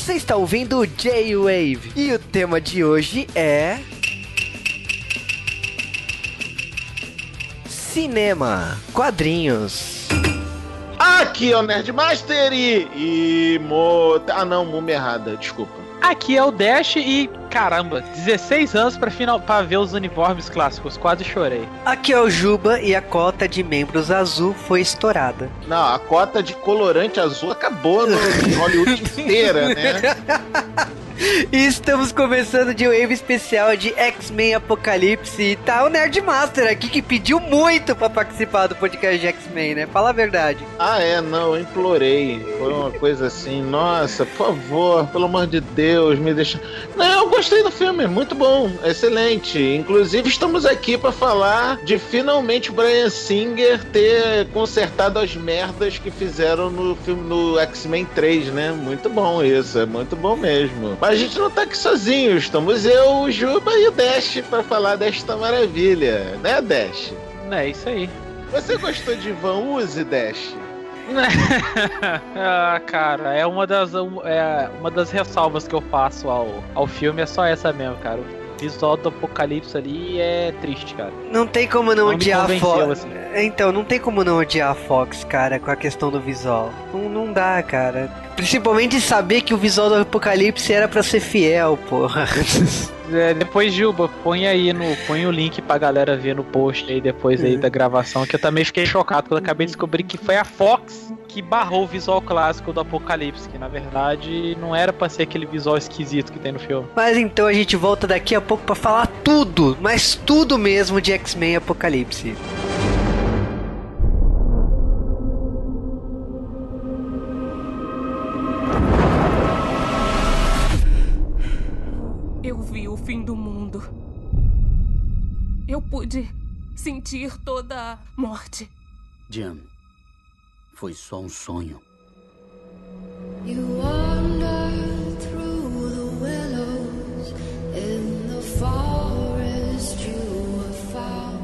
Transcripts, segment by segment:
Você está ouvindo o J-Wave e o tema de hoje é. Cinema, quadrinhos. Aqui é o Nerdmaster e. e. Mo... Ah não, múmia errada, desculpa. Aqui é o Dash e, caramba, 16 anos pra, final, pra ver os uniformes clássicos, quase chorei. Aqui é o Juba e a cota de membros azul foi estourada. Não, a cota de colorante azul acabou no Hollywood inteira, né? E estamos começando de wave especial de X-Men Apocalipse. E tá o Nerdmaster aqui que pediu muito para participar do podcast de X-Men, né? Fala a verdade. Ah, é, não, eu implorei. Foi uma coisa assim, nossa, por favor, pelo amor de Deus, me deixa. Não, eu gostei do filme, muito bom, excelente. Inclusive, estamos aqui para falar de finalmente Brian Singer ter consertado as merdas que fizeram no filme no X-Men 3, né? Muito bom isso, é muito bom mesmo. Mas a gente não tá aqui sozinho, estamos eu, o Juba e o Dash para falar desta maravilha, né, Dash? É isso aí. Você gostou de Van Uzi, Dash? ah, cara, é uma das, é uma das ressalvas que eu faço ao, ao filme, é só essa mesmo, cara. O visual do apocalipse ali é triste, cara. Não tem como não, não odiar a Fox. Assim. Então, não tem como não odiar a Fox, cara, com a questão do visual. Não, não dá, cara. Principalmente saber que o visual do apocalipse era para ser fiel, porra. É, depois, Gilba, põe aí no. Põe o link pra galera ver no post aí depois aí é. da gravação, que eu também fiquei chocado quando acabei de descobrir que foi a Fox que barrou o visual clássico do Apocalipse, que na verdade não era pra ser aquele visual esquisito que tem no filme. Mas então a gente volta daqui a pouco para falar tudo, mas tudo mesmo de X-Men Apocalipse. Sentir toda a morte. Jim, foi só um sonho.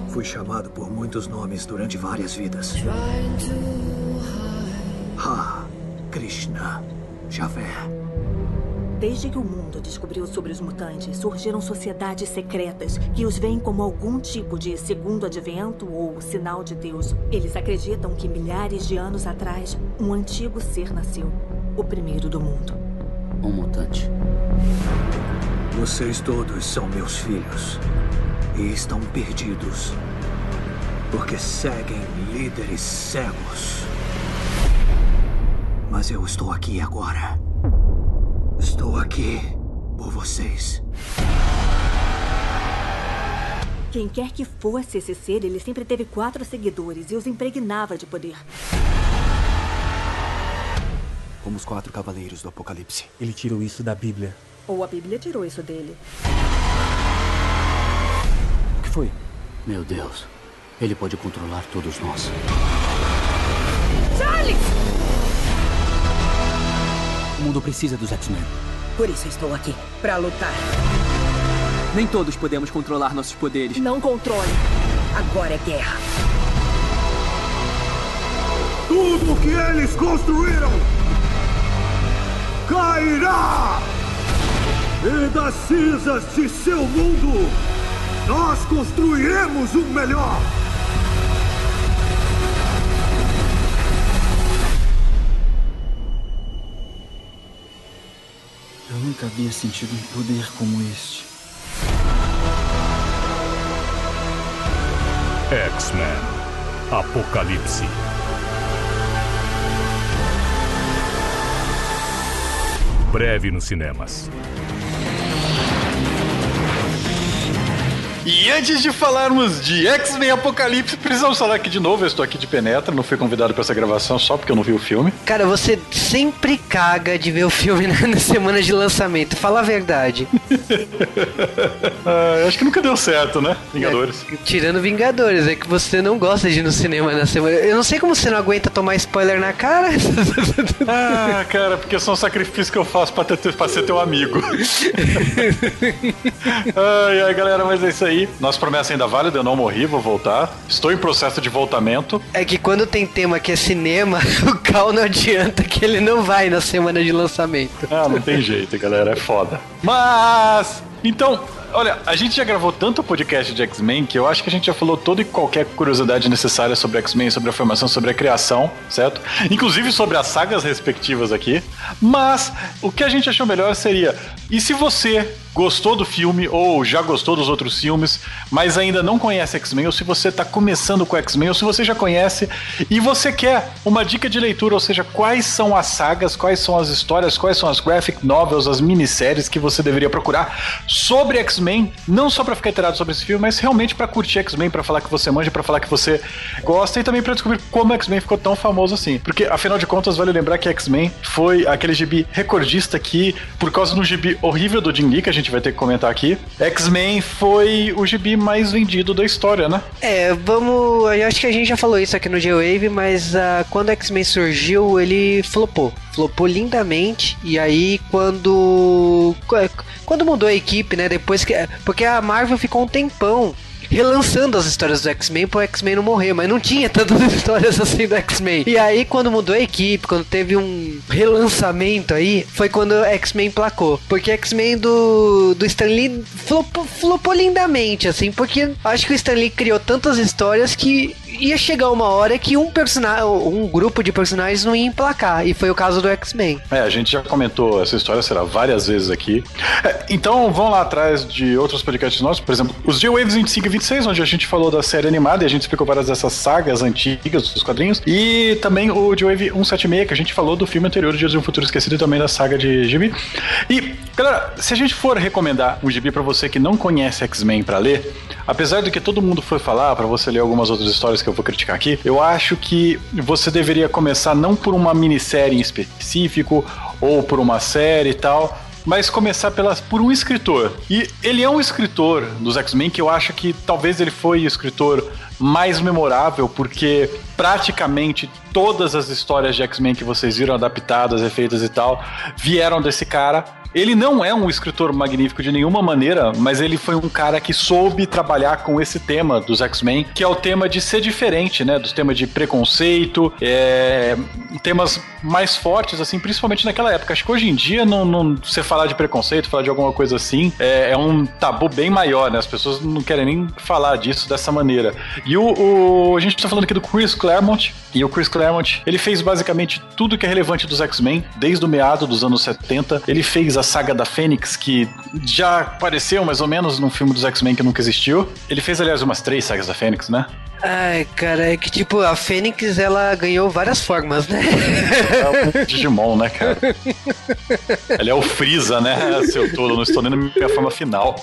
Fui chamado por muitos nomes durante várias vidas. Ha, Krishna, Javé. Desde que o mundo descobriu sobre os mutantes, surgiram sociedades secretas que os veem como algum tipo de segundo advento ou sinal de Deus. Eles acreditam que milhares de anos atrás, um antigo ser nasceu, o primeiro do mundo. Um mutante. Vocês todos são meus filhos e estão perdidos porque seguem líderes cegos. Mas eu estou aqui agora. Estou aqui por vocês. Quem quer que fosse esse ser, ele sempre teve quatro seguidores e os impregnava de poder. Como os quatro cavaleiros do Apocalipse. Ele tirou isso da Bíblia. Ou a Bíblia tirou isso dele. O que foi? Meu Deus. Ele pode controlar todos nós. Charles! O mundo precisa dos X-Men. Por isso estou aqui, para lutar. Nem todos podemos controlar nossos poderes. Não controle. Agora é guerra. Tudo que eles construíram cairá! E das cinzas de seu mundo, nós construiremos um melhor! Nunca havia sentido um poder como este. X-Men Apocalipse. Breve nos cinemas. E antes de falarmos de X-Men Apocalipse, precisamos falar aqui de novo. Eu estou aqui de penetra, não fui convidado para essa gravação só porque eu não vi o filme. Cara, você sempre caga de ver o filme na semana de lançamento. Fala a verdade. ah, acho que nunca deu certo, né? Vingadores. É, tirando Vingadores, é que você não gosta de ir no cinema na semana. Eu não sei como você não aguenta tomar spoiler na cara. ah, cara, porque são sacrifícios que eu faço pra ser teu amigo. ai, ai, galera, mas é isso aí aí. Nossa promessa ainda válida, eu não morri, vou voltar. Estou em processo de voltamento. É que quando tem tema que é cinema, o Cal não adianta que ele não vai na semana de lançamento. Ah, não tem jeito, galera, é foda. Mas, então, olha, a gente já gravou tanto podcast de X-Men que eu acho que a gente já falou toda e qualquer curiosidade necessária sobre X-Men, sobre a formação, sobre a criação, certo? Inclusive sobre as sagas respectivas aqui. Mas o que a gente achou melhor seria: e se você gostou do filme ou já gostou dos outros filmes, mas ainda não conhece X-Men, ou se você está começando com X-Men, ou se você já conhece e você quer uma dica de leitura, ou seja, quais são as sagas, quais são as histórias, quais são as graphic novels, as minisséries que você deveria procurar sobre X-Men, não só para ficar inteirado sobre esse filme, mas realmente para curtir X-Men, para falar que você manja, para falar que você gosta e também para descobrir como X-Men ficou tão famoso assim. Porque afinal de contas, vale lembrar que X-Men foi aquele gibi recordista que, por causa do gibi horrível do Jim Lee, que a gente vai ter que comentar aqui. X-Men foi o gibi mais vendido da história, né? É, vamos. Eu acho que a gente já falou isso aqui no G-Wave, mas uh, quando X-Men surgiu, ele flopou. Flopou lindamente. E aí, quando. Quando mudou a equipe, né? Depois que. Porque a Marvel ficou um tempão relançando as histórias do X-Men pro X-Men não morrer, mas não tinha tantas histórias assim do X-Men. E aí, quando mudou a equipe, quando teve um relançamento aí, foi quando o X-Men placou. Porque X-Men do, do Stan Lee flopou, flopou lindamente, assim, porque acho que o Stan Lee criou tantas histórias que ia chegar uma hora que um personagem, um grupo de personagens não ia emplacar, e foi o caso do X-Men. É, a gente já comentou essa história, será várias vezes aqui. É, então, vão lá atrás de outros podcasts nossos, por exemplo, os G-Waves 25 e 26, onde a gente falou da série animada e a gente explicou várias dessas sagas antigas dos quadrinhos, e também o G-Wave 176, que a gente falou do filme anterior, Dias de um Futuro Esquecido, e também da saga de Gibi. E, galera, se a gente for recomendar um Gibi para você que não conhece X-Men para ler, apesar do que todo mundo foi falar, para você ler algumas outras histórias que eu vou criticar aqui, eu acho que você deveria começar não por uma minissérie em específico ou por uma série e tal, mas começar pelas, por um escritor. E ele é um escritor dos X-Men que eu acho que talvez ele foi o escritor mais memorável, porque praticamente todas as histórias de X-Men que vocês viram adaptadas, efeitas e tal, vieram desse cara. Ele não é um escritor magnífico de nenhuma maneira, mas ele foi um cara que soube trabalhar com esse tema dos X-Men, que é o tema de ser diferente, né? Dos temas de preconceito, é, temas mais fortes, assim, principalmente naquela época. Acho que hoje em dia, não, não, você falar de preconceito, falar de alguma coisa assim, é, é, um tabu bem maior, né? As pessoas não querem nem falar disso dessa maneira. E o, o a gente tá falando aqui do Chris Claremont, e o Chris Claremont, ele fez basicamente tudo que é relevante dos X-Men, desde o meado dos anos 70. Ele fez a saga da Fênix, que já apareceu mais ou menos num filme dos X-Men que nunca existiu. Ele fez, aliás, umas três sagas da Fênix, né? Ai, cara, é que tipo, a Fênix ela ganhou várias formas, né? É o Digimon, né, cara? Ele é o Freeza, né? Seu tolo, não estou nem na minha forma final.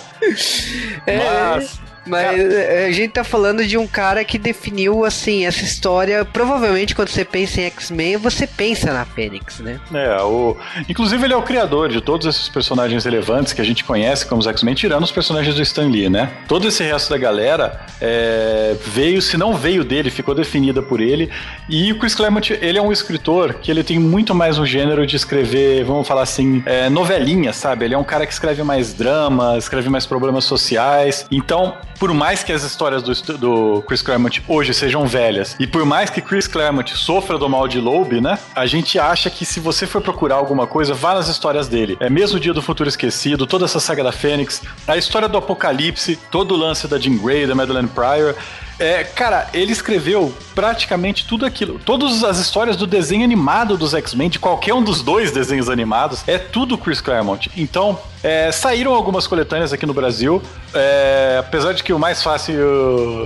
É. Mas. Mas cara... É, a gente tá falando de um cara que definiu, assim, essa história. Provavelmente, quando você pensa em X-Men, você pensa na Fênix, né? É, o... inclusive ele é o criador de todos esses personagens relevantes que a gente conhece como os X-Men, tirando os personagens do Stan Lee, né? Todo esse resto da galera é... veio, se não veio dele, ficou definida por ele. E o Chris Claremont, ele é um escritor que ele tem muito mais um gênero de escrever, vamos falar assim, é, novelinha, sabe? Ele é um cara que escreve mais drama, escreve mais problemas sociais. Então, por mais que as histórias do, do Chris Claremont hoje sejam velhas, e por mais que Chris Claremont sofra do mal de Loeb, né? A gente acha que se você for procurar alguma coisa, vá nas histórias dele. É mesmo o Dia do Futuro Esquecido, toda essa saga da Fênix, a história do Apocalipse, todo o lance da Jean Grey, da Madeleine Pryor. É, cara, ele escreveu praticamente tudo aquilo. Todas as histórias do desenho animado dos X-Men, de qualquer um dos dois desenhos animados, é tudo Chris Claremont. Então, é, saíram algumas coletâneas aqui no Brasil. É, apesar de que o mais fácil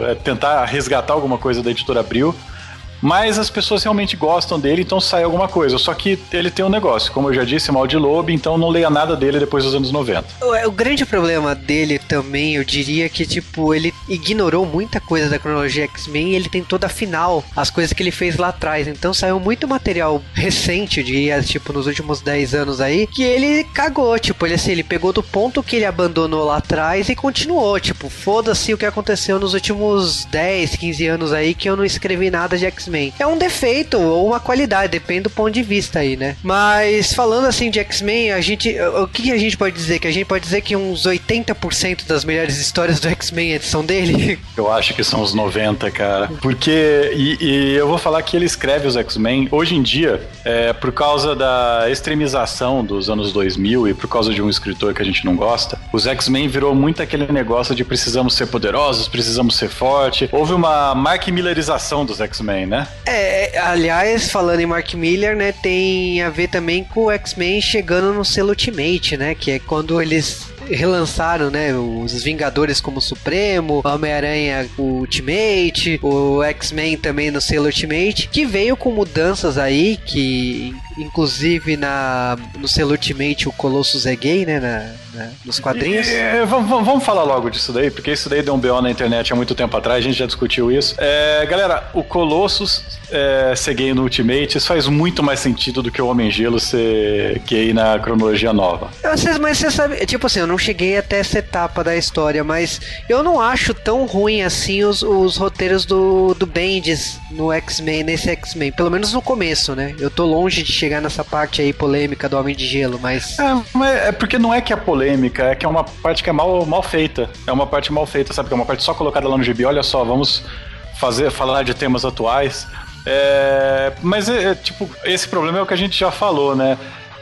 é tentar resgatar alguma coisa da editora Abril mas as pessoas realmente gostam dele, então sai alguma coisa. Só que ele tem um negócio, como eu já disse, mal de lobo, então não leia nada dele depois dos anos 90. O, o grande problema dele também, eu diria que, tipo, ele ignorou muita coisa da cronologia X-Men e ele tentou dar final as coisas que ele fez lá atrás. Então saiu muito material recente de, tipo, nos últimos 10 anos aí, que ele cagou, tipo, ele assim, ele pegou do ponto que ele abandonou lá atrás e continuou, tipo, foda-se o que aconteceu nos últimos 10, 15 anos aí que eu não escrevi nada de X X-Men. É um defeito ou uma qualidade, depende do ponto de vista aí, né? Mas falando assim de X-Men, a gente. O que a gente pode dizer? Que a gente pode dizer que uns 80% das melhores histórias do X-Men são dele? Eu acho que são uns 90, cara. Porque. E, e eu vou falar que ele escreve os X-Men hoje em dia, é, por causa da extremização dos anos 2000 e por causa de um escritor que a gente não gosta, os X-Men virou muito aquele negócio de precisamos ser poderosos, precisamos ser forte. Houve uma Mark Millerização dos X-Men, né? É, aliás, falando em Mark Miller, né, tem a ver também com o X-Men chegando no selo Ultimate, né, que é quando eles relançaram, né, os Vingadores como Supremo, Homem-Aranha Ultimate, o X-Men também no selo Ultimate, que veio com mudanças aí, que inclusive na no selo Ultimate o Colossus é gay, né, na, na nos quadrinhos. É, vamos, vamos falar logo disso daí, porque isso daí deu um BO na internet há muito tempo atrás, a gente já discutiu isso. É, galera, o Colossus é, ser gay no Ultimate, isso faz muito mais sentido do que o Homem-Gelo ser gay na cronologia nova. Mas você sabe, tipo assim, eu não cheguei até essa etapa da história, mas eu não acho tão ruim assim os, os roteiros do, do Bendis no X-Men, nesse X-Men, pelo menos no começo, né? Eu tô longe de chegar nessa parte aí polêmica do Homem de Gelo, mas... É, é porque não é que é polêmica, é que é uma parte que é mal, mal feita. É uma parte mal feita, sabe? Que é uma parte só colocada lá no gibi, olha só, vamos fazer, falar de temas atuais. É, mas é, é, tipo, esse problema é o que a gente já falou, né?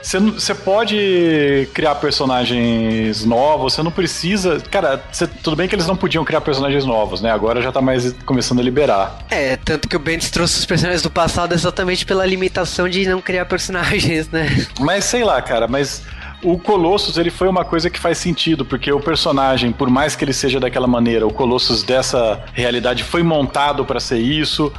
Você pode criar personagens novos, você não precisa. Cara, cê, tudo bem que eles não podiam criar personagens novos, né? Agora já tá mais começando a liberar. É, tanto que o Bendis trouxe os personagens do passado exatamente pela limitação de não criar personagens, né? Mas sei lá, cara, mas o Colossus ele foi uma coisa que faz sentido, porque o personagem, por mais que ele seja daquela maneira, o Colossus dessa realidade foi montado para ser isso.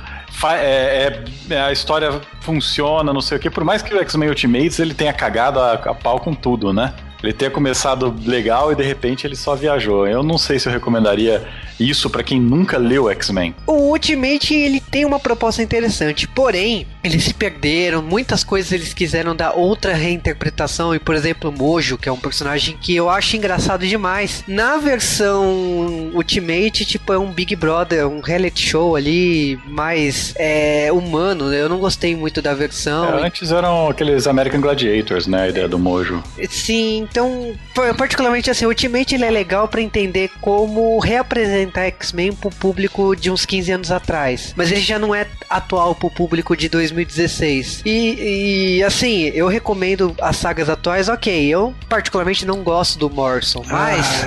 É, é, a história funciona, não sei o que. Por mais que o X-Men Ultimates ele tenha cagado a, a pau com tudo, né? Ele tenha começado legal e de repente ele só viajou. Eu não sei se eu recomendaria isso para quem nunca leu X-Men. O Ultimate ele tem uma proposta interessante, porém eles se perderam, muitas coisas eles quiseram dar outra reinterpretação e por exemplo Mojo, que é um personagem que eu acho engraçado demais. Na versão Ultimate, tipo é um Big Brother, um reality show ali mais é, humano. Eu não gostei muito da versão. É, antes eram aqueles American Gladiators, né, a ideia do Mojo. Sim, então particularmente assim, Ultimate ele é legal para entender como reapresentar apresentar X-Men pro público de uns 15 anos atrás. Mas ele já não é atual pro público de 2016. E, e assim, eu recomendo as sagas atuais, ok. Eu particularmente não gosto do Morrison, mas.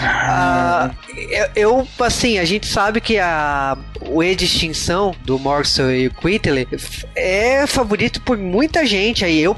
Ah. Uh, eu, assim, a gente sabe que a, o E Extinção do Morrison e o Whitley é favorito por muita gente aí. Eu,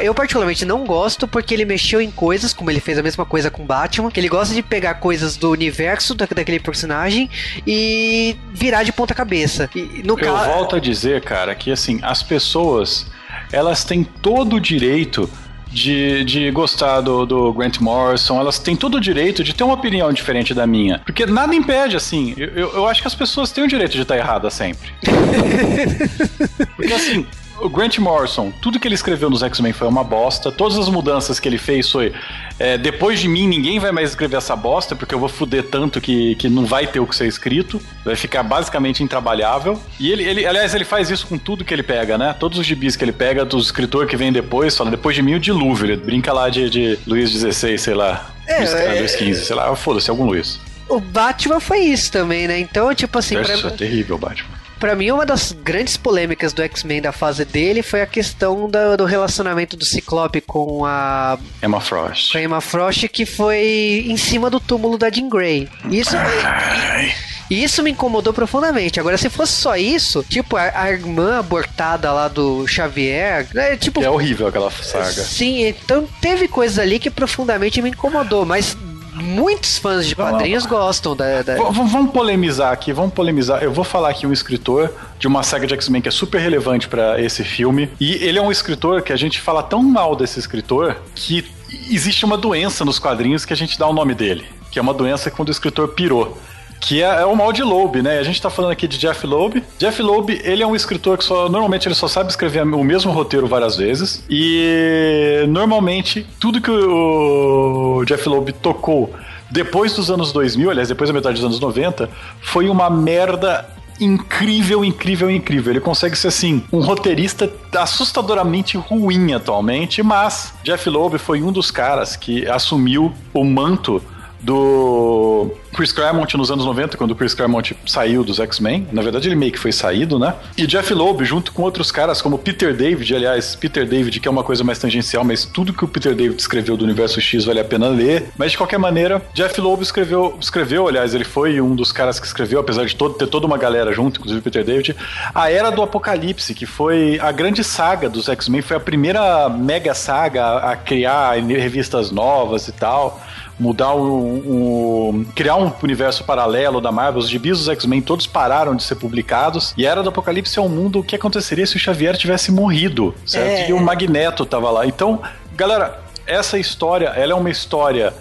eu particularmente não gosto porque ele mexeu em coisas, como ele fez a mesma coisa com Batman, que ele gosta de pegar coisas do universo da, daquele personagem e virar de ponta cabeça. E, no Eu volto a dizer, cara, que assim, as pessoas elas têm todo o direito de, de gostar do, do, Grant Morrison, elas têm todo o direito de ter uma opinião diferente da minha. Porque nada impede, assim, eu, eu acho que as pessoas têm o direito de estar erradas sempre. Porque assim, o Grant Morrison, tudo que ele escreveu nos X-Men foi uma bosta. Todas as mudanças que ele fez foi. É, depois de mim, ninguém vai mais escrever essa bosta, porque eu vou fuder tanto que, que não vai ter o que ser escrito. Vai ficar basicamente intrabalhável. E ele, ele, aliás, ele faz isso com tudo que ele pega, né? Todos os gibis que ele pega, dos escritores que vem depois, fala, depois de mim o dilúvio. Ele brinca lá de, de Luiz XVI, sei lá. É, Luiz, é, Luiz XV, sei lá, foda-se, algum Luiz. O Batman foi isso também, né? Então, tipo assim. Isso pra... é terrível, Batman. Para mim, uma das grandes polêmicas do X-Men da fase dele foi a questão do, do, relacionamento do Ciclope com a. Emma Frost. Com a Emma Frost, que foi em cima do túmulo da Jean Grey. Isso. Ai. E isso me incomodou profundamente. Agora, se fosse só isso, tipo, a, a irmã abortada lá do Xavier, é tipo. É horrível aquela saga. Sim, então teve coisas ali que profundamente me incomodou, mas muitos fãs de quadrinhos gostam da, da... Vamos polemizar aqui, vamos polemizar. Eu vou falar aqui um escritor de uma saga de X-Men que é super relevante para esse filme. E ele é um escritor que a gente fala tão mal desse escritor que existe uma doença nos quadrinhos que a gente dá o nome dele. Que é uma doença quando o escritor pirou que é, é, o mal de Loeb, né? A gente tá falando aqui de Jeff Loeb. Jeff Loeb, ele é um escritor que só normalmente ele só sabe escrever o mesmo roteiro várias vezes e normalmente tudo que o Jeff Loeb tocou depois dos anos 2000, aliás, depois da metade dos anos 90, foi uma merda incrível, incrível, incrível. Ele consegue ser assim, um roteirista assustadoramente ruim atualmente, mas Jeff Loeb foi um dos caras que assumiu o manto do Chris Claremont nos anos 90, quando o Chris Claremont saiu dos X-Men. Na verdade, ele meio que foi saído, né? E Jeff Loeb, junto com outros caras como Peter David, aliás, Peter David, que é uma coisa mais tangencial, mas tudo que o Peter David escreveu do Universo X vale a pena ler. Mas de qualquer maneira, Jeff Loeb escreveu, escreveu aliás, ele foi um dos caras que escreveu, apesar de todo, ter toda uma galera junto, inclusive Peter David, a Era do Apocalipse, que foi a grande saga dos X-Men, foi a primeira mega saga a criar revistas novas e tal mudar o, o, criar um universo paralelo da Marvel, os gibis dos X-Men todos pararam de ser publicados e a Era do Apocalipse é um mundo o que aconteceria se o Xavier tivesse morrido, certo? É. E o Magneto tava lá. Então, galera, essa história, ela é uma história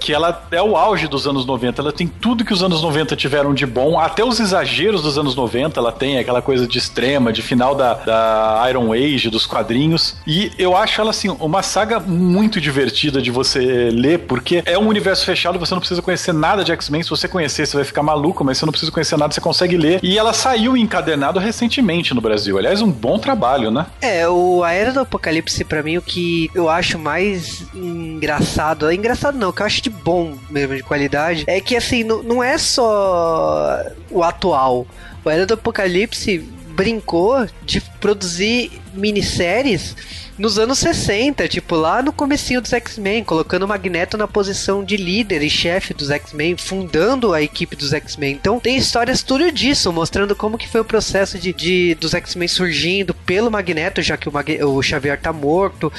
que ela é o auge dos anos 90. Ela tem tudo que os anos 90 tiveram de bom, até os exageros dos anos 90. Ela tem aquela coisa de extrema, de final da, da Iron Age, dos quadrinhos. E eu acho ela, assim, uma saga muito divertida de você ler, porque é um universo fechado, você não precisa conhecer nada de X-Men. Se você conhecer, você vai ficar maluco, mas você não precisa conhecer nada, você consegue ler. E ela saiu encadernado recentemente no Brasil. Aliás, um bom trabalho, né? É, o A Era do Apocalipse, para mim, o que eu acho mais engraçado. É engraçado não, o que eu acho de bom mesmo, de qualidade, é que assim, não, não é só o atual. O Era do Apocalipse brincou de produzir minisséries nos anos 60, tipo lá no comecinho dos X-Men, colocando o Magneto na posição de líder e chefe dos X-Men, fundando a equipe dos X-Men. Então tem histórias tudo disso, mostrando como que foi o processo de, de dos X-Men surgindo pelo Magneto, já que o, Mag o Xavier tá morto.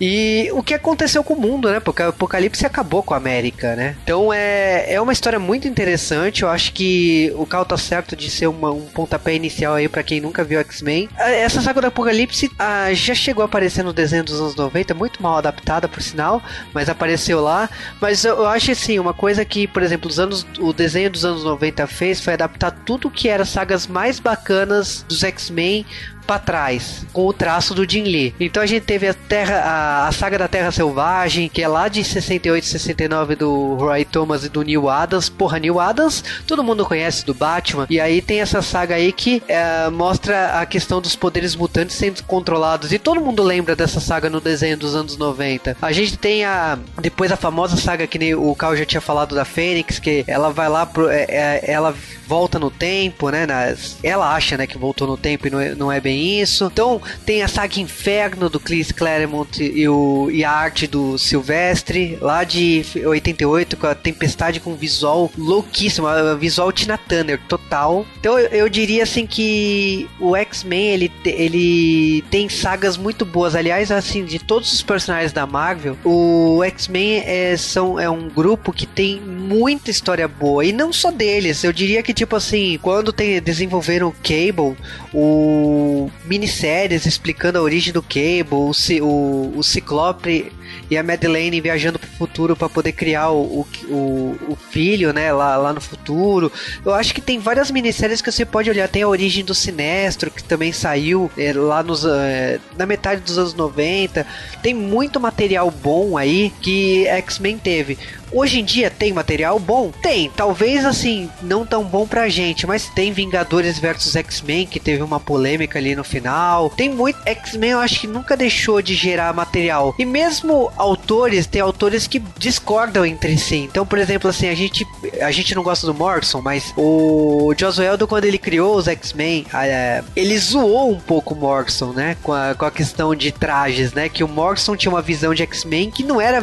E o que aconteceu com o mundo, né? Porque o Apocalipse acabou com a América, né? Então é, é uma história muito interessante. Eu acho que o Cal tá certo de ser uma, um pontapé inicial aí para quem nunca viu X-Men. Essa saga do Apocalipse ah, já chegou a aparecer no desenho dos anos 90, muito mal adaptada por sinal, mas apareceu lá. Mas eu, eu acho assim, uma coisa que, por exemplo, os anos, o desenho dos anos 90 fez foi adaptar tudo que era sagas mais bacanas dos X-Men para trás, com o traço do Jim Lee. Então a gente teve a Terra, a, a, saga da Terra Selvagem, que é lá de 68 69 do Roy Thomas e do Neil Adams. Porra, Neil Adams, todo mundo conhece do Batman. E aí tem essa saga aí que é, mostra a questão dos poderes mutantes sendo controlados. E todo mundo lembra dessa saga no desenho dos anos 90. A gente tem a depois a famosa saga que o Carl já tinha falado da Fênix, que ela vai lá pro, é, é, ela volta no tempo, né? Nas, ela acha, né, que voltou no tempo e não é, não é bem isso. Então tem a saga Inferno do Chris Claremont e, o, e a arte do Silvestre, lá de 88, com a Tempestade com visual louquíssimo, visual Tina Turner total. Então eu, eu diria assim que o X-Men ele, ele tem sagas muito boas. Aliás, assim, de todos os personagens da Marvel, o X-Men é, é um grupo que tem muita história boa. E não só deles, eu diria que tipo assim, quando tem, desenvolveram o Cable, o minisséries explicando a origem do Cable, o, o, o Ciclope e a Madeleine viajando pro futuro para poder criar o, o, o, filho, né, lá, lá no futuro. Eu acho que tem várias minisséries que você pode olhar. Tem a origem do Sinestro, que também saiu é, lá nos, é, na metade dos anos 90. Tem muito material bom aí que X-Men teve. Hoje em dia tem material bom? Tem. Talvez assim, não tão bom pra gente, mas tem Vingadores versus X-Men, que teve uma polêmica ali no final. Tem muito. X-Men eu acho que nunca deixou de gerar material. E mesmo autores, tem autores que discordam entre si. Então, por exemplo, assim, a gente, a gente não gosta do Morrison, mas o Joss Whedon, quando ele criou os X-Men, é, ele zoou um pouco o Morrison, né? Com a, com a questão de trajes, né? Que o Morrison tinha uma visão de X-Men que não era,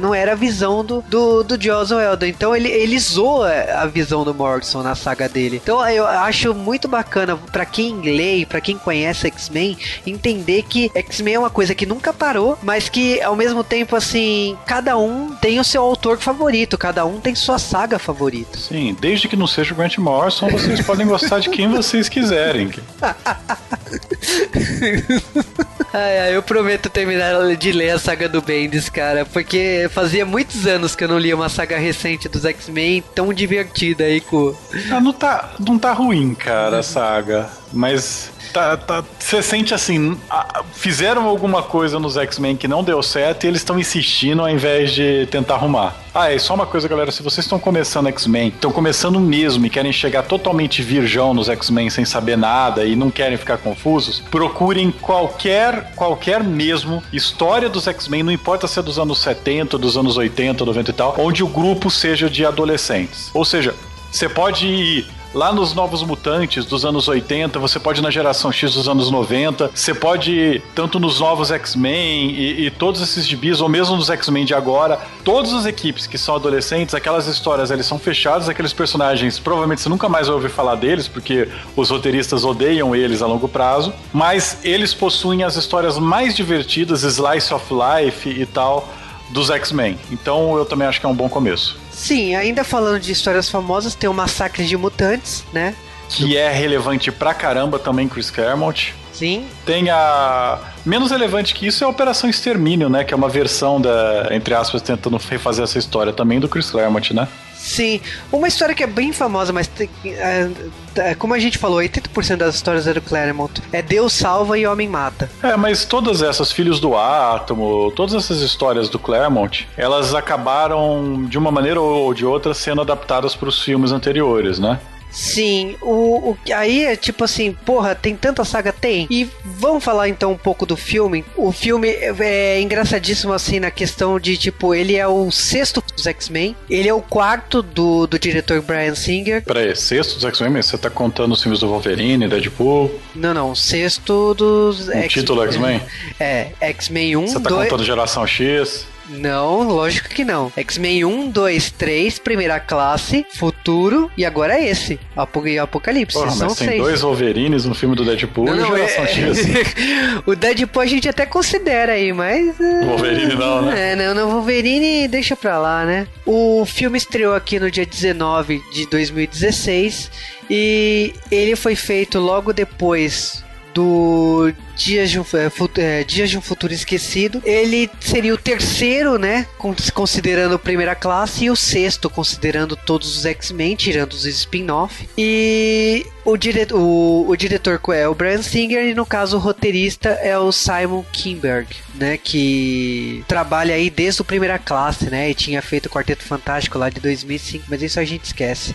não era a visão do, do do, Joss Whedon. Então ele, ele zoa a visão do Morrison na saga dele. Então eu acho muito bacana para quem lê e pra quem conhece X-Men entender que X-Men é uma coisa que nunca parou, mas que ao mesmo tempo, assim, cada um tem o seu autor favorito, cada um tem sua saga favorita. Sim, desde que não seja o Grant Morrison, vocês podem gostar de quem vocês quiserem. ai, ai, eu prometo terminar de ler a saga do Bendis, cara, porque fazia muitos anos que eu não li uma saga recente dos X-Men tão divertida aí com. Ah, não tá, não tá ruim, cara, a saga. Mas tá, tá, você sente assim, fizeram alguma coisa nos X-Men que não deu certo e eles estão insistindo ao invés de tentar arrumar. Ah, é só uma coisa, galera. Se vocês estão começando X-Men, estão começando mesmo e querem chegar totalmente virgão nos X-Men sem saber nada e não querem ficar confusos, procurem qualquer, qualquer mesmo história dos X-Men, não importa se é dos anos 70, dos anos 80, 90 e tal, onde o grupo seja de adolescentes. Ou seja, você pode ir lá nos Novos Mutantes dos anos 80, você pode na geração X dos anos 90, você pode tanto nos novos X-Men e, e, todos esses gibis, ou mesmo nos X-Men de agora, todas as equipes que são adolescentes, aquelas histórias eles são fechadas, aqueles personagens, provavelmente você nunca mais vai ouvir falar deles, porque os roteiristas odeiam eles a longo prazo, mas eles possuem as histórias mais divertidas, slice of life e tal, dos X-Men. Então eu também acho que é um bom começo. Sim, ainda falando de histórias famosas, tem o Massacre de Mutantes, né? Que é relevante pra caramba também, Chris Claremont. Sim. Tem a. Menos relevante que isso é a Operação Extermínio, né? Que é uma versão da, entre aspas, tentando refazer essa história também do Chris Claremont, né? Sim, uma história que é bem famosa, mas é, é, como a gente falou, 80% das histórias é do Claremont. É Deus salva e homem mata. É, mas todas essas, Filhos do Átomo, todas essas histórias do Claremont, elas acabaram, de uma maneira ou de outra, sendo adaptadas para os filmes anteriores, né? Sim, o, o aí é tipo assim, porra, tem tanta saga? Tem. E vamos falar então um pouco do filme. O filme é engraçadíssimo assim na questão de tipo, ele é o sexto dos X-Men, ele é o quarto do, do diretor Brian Singer. Peraí, sexto dos X-Men? Você tá contando os filmes do Wolverine, Deadpool? Não, não, sexto dos X-Men. título X-Men? É, X-Men 1, Você tá dois... contando Geração X? Não, lógico que não. X-Men 1, 2, 3, primeira classe, futuro e agora é esse. Apo Apocalipse. Porra, São mas tem seis. dois Wolverines no filme do Deadpool não, não, e Geração é... X. o Deadpool a gente até considera aí, mas. Uh... Wolverine não, né? É, não, não, Wolverine deixa pra lá, né? O filme estreou aqui no dia 19 de 2016 e ele foi feito logo depois do Dias de, um, é, é, Dias de um Futuro Esquecido. Ele seria o terceiro, né? Considerando a primeira classe, e o sexto, considerando todos os X-Men, tirando os spin-off. E o, dire o, o diretor é o Brian Singer, e no caso o roteirista é o Simon Kinberg, né? Que trabalha aí desde o primeira classe, né? E tinha feito o Quarteto Fantástico lá de 2005, mas isso a gente esquece.